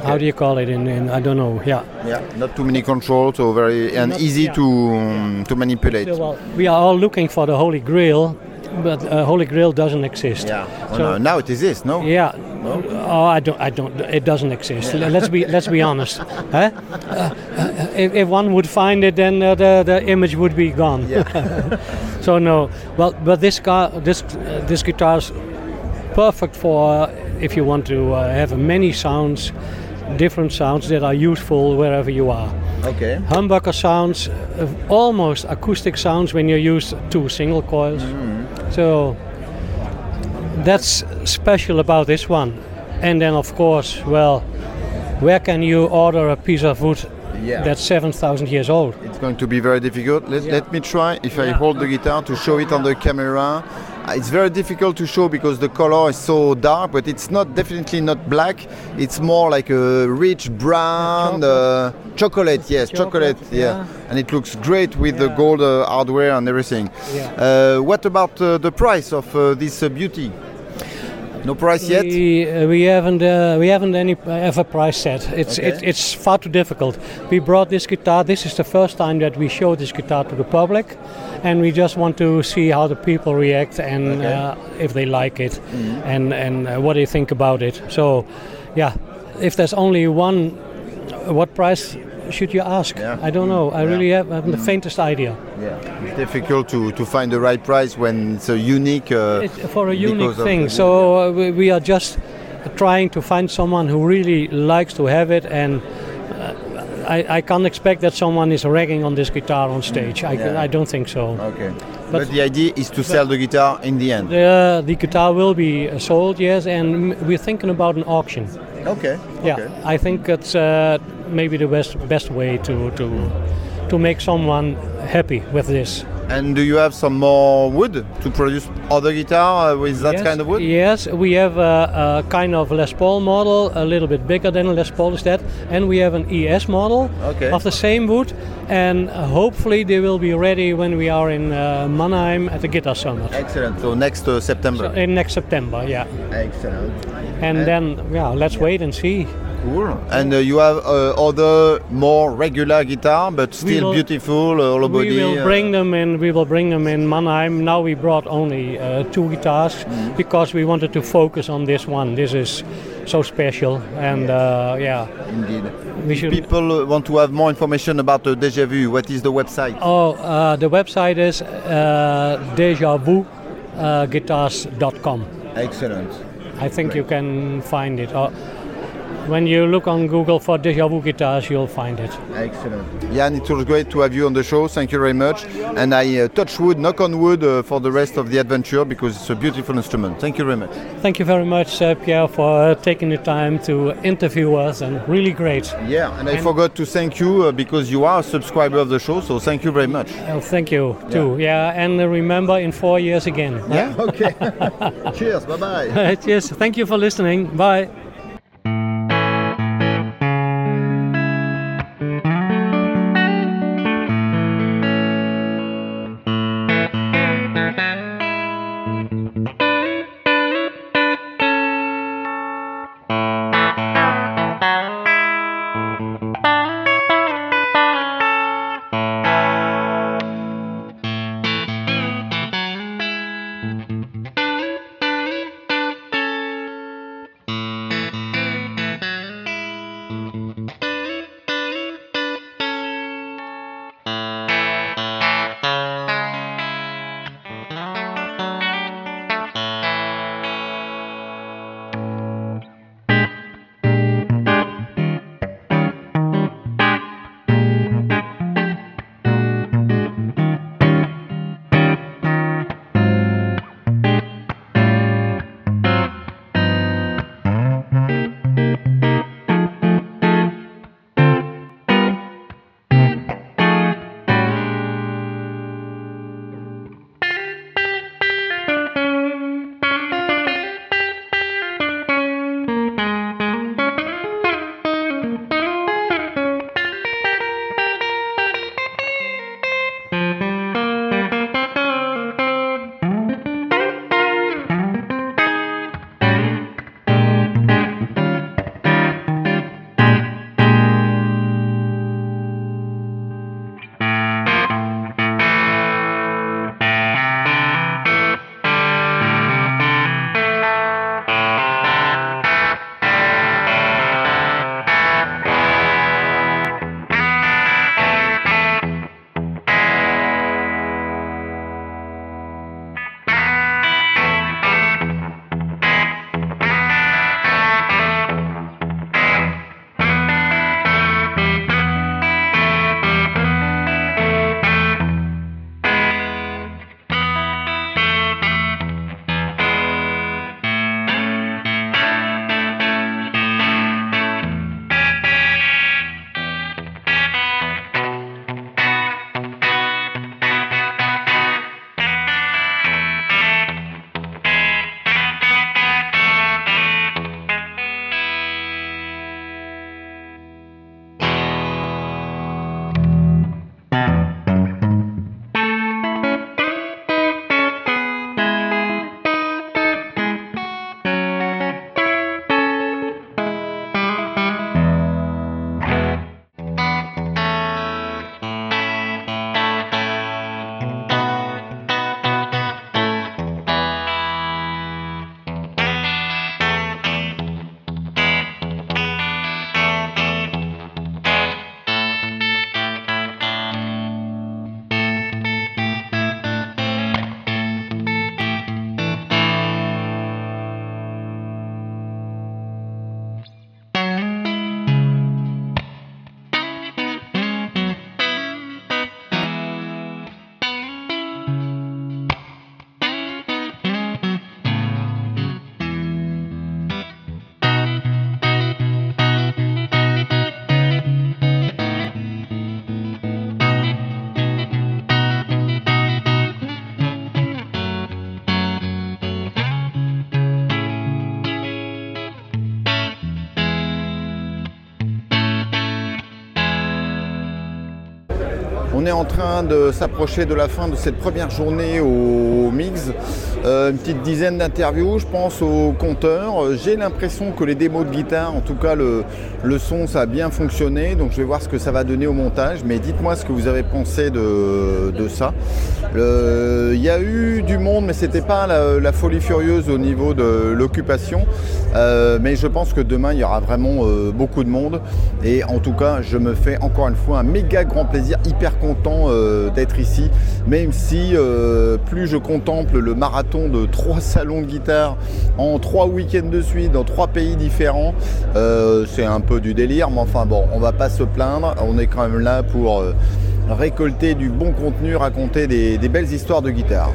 How do you call it in, in? I don't know. Yeah. Yeah. Not too many controls, so very and Not- easy yeah. to um, to manipulate. Well, we are all looking for the Holy Grail, but uh, Holy Grail doesn't exist. Yeah. Oh, So- no, now it exists, no? Yeah. Oh, I don't. I don't. It doesn't exist. Let's be. Let's be honest. Huh? Uh, uh, if, if one would find it, then uh, the the image would be gone. so no. Well, but this car, this uh, this guitar's perfect for if you want to uh, have many sounds, different sounds that are useful wherever you are. Okay. Humbucker sounds, almost acoustic sounds when you use two single coils. So that's special about this one. And then, of course, well, where can you order a piece of wood Yeah. that's 7,000 years old? It's going to be very difficult. Let, Yeah. let me try, if I hold the guitar, to show it on the camera. Uh, It's very difficult to show because the color is so dark, but it's not definitely not black. It's more like a rich brown uh, chocolate. Yes, chocolate. yeah. yeah. and it looks great with the gold uh, hardware and everything. Yeah. Uh, what about uh, the price of uh, this uh, beauty? No price yet. We, uh, we haven't uh, we haven't any uh, ever price set. It's it, it's far too difficult. We brought this guitar. This is the first time that we show this guitar to the public, and we just want to see how the people react and Okay. uh, if they like it, and and uh, what they think about it. So, yeah, if there's only one, what price should you ask? Yeah. I don't know. I Yeah. really have, haven't the faintest idea. Yeah, it's difficult to, to find the right price when it's a unique. Uh, It's for a unique thing. So uh, we, we are just trying to find someone who really likes to have it, and uh, I, I can't expect that someone is ragging on this guitar on stage. I, Yeah. I don't think so. Okay. But, But- the idea is to sell the guitar in the end. The, the guitar will be uh, sold, yes, and we're thinking about an auction. Okay. Yeah, okay. I think that's uh, maybe the best best way to to to make someone happy with this. And do you have some more wood to produce other guitar uh, with that yes, kind of wood? Yes, we have a, a kind of Les Paul model, a little bit bigger than Les Paul is that, and we have an ES model Okay. of the same wood, and hopefully they will be ready when we are in uh, Mannheim at the Guitar Summit Excellent. So next uh, September. in next September. Yeah, Excellent. and, And- then yeah, let's wait and see. Cool. And uh, you have uh, other more regular guitar, but still will- beautiful, uh, hollow body. we will uh, bring them in. We will bring them in Mannheim. Now we brought only uh, two guitars Mm-hmm. because we wanted to focus on this one. This is so special, and uh, yeah, Indeed. we should. people want to have more information about uh, Deja Vu, what is the website? Oh, uh, the website is uh, dejavu uh, guitars.com. Excellent. I think you can find it. When you look on Google for Deja Vu guitars, you'll find it. Excellent. Jan, it was great to have you on the show. Thank you very much. And I uh, touch wood, knock on wood uh, for the rest of the adventure because it's a beautiful instrument. Thank you very much. Thank you very much, uh, Pierre, for uh, taking the time to interview us, and really great. Yeah, and I And- forgot to thank you uh, because you are a subscriber of the show, so thank you very much. Oh, thank you too. Yeah, and uh, remember in four years again. Yeah, okay. Cheers, bye bye. yes, thank you for listening. Bye. Est en train de s'approcher de la fin de cette première journée au Mix. Euh, une petite dizaine d'interviews, je pense, au compteur. J'ai l'impression que les démos de guitare, en tout cas le, le son, ça a bien fonctionné. Donc je vais voir ce que ça va donner au montage. Mais dites-moi ce que vous avez pensé de, de ça. Il y a eu du monde, mais c'était pas la, folie furieuse au niveau de l'occupation. Euh, mais je pense que demain, il y aura vraiment euh, beaucoup de monde. Et en tout cas, je me fais encore une fois un méga grand plaisir, hyper content euh, d'être ici, même si plus je contemple le marathon de trois salons de guitare en trois week-ends de suite dans trois pays différents, c'est un peu du délire, mais enfin bon, on va pas se plaindre, on est quand même là pour récolter du bon contenu, raconter des, belles histoires de guitare.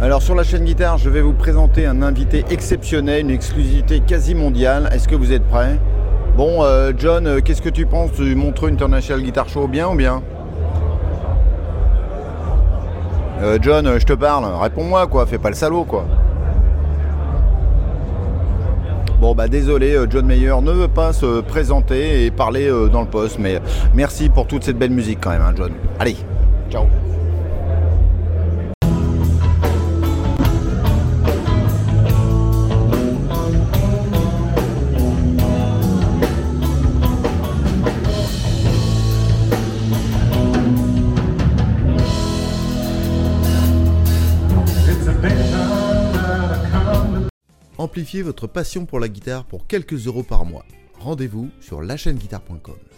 Alors sur la chaîne guitare, je vais vous présenter un invité exceptionnel, une exclusivité quasi mondiale. Est-ce que vous êtes prêts? Bon, euh, John, euh, qu'est-ce que tu penses? Du Montreux International Guitar Show Bien ou bien? Euh, John, je te parle, réponds-moi quoi, fais pas le salaud quoi. Bon bah désolé, euh, John Mayer ne veut pas se présenter et parler euh, dans le poste, mais merci pour toute cette belle musique quand même, hein, John. Allez, ciao. Votre passion pour la guitare pour quelques euros par mois. Rendez-vous sur lachaîneguitare.com.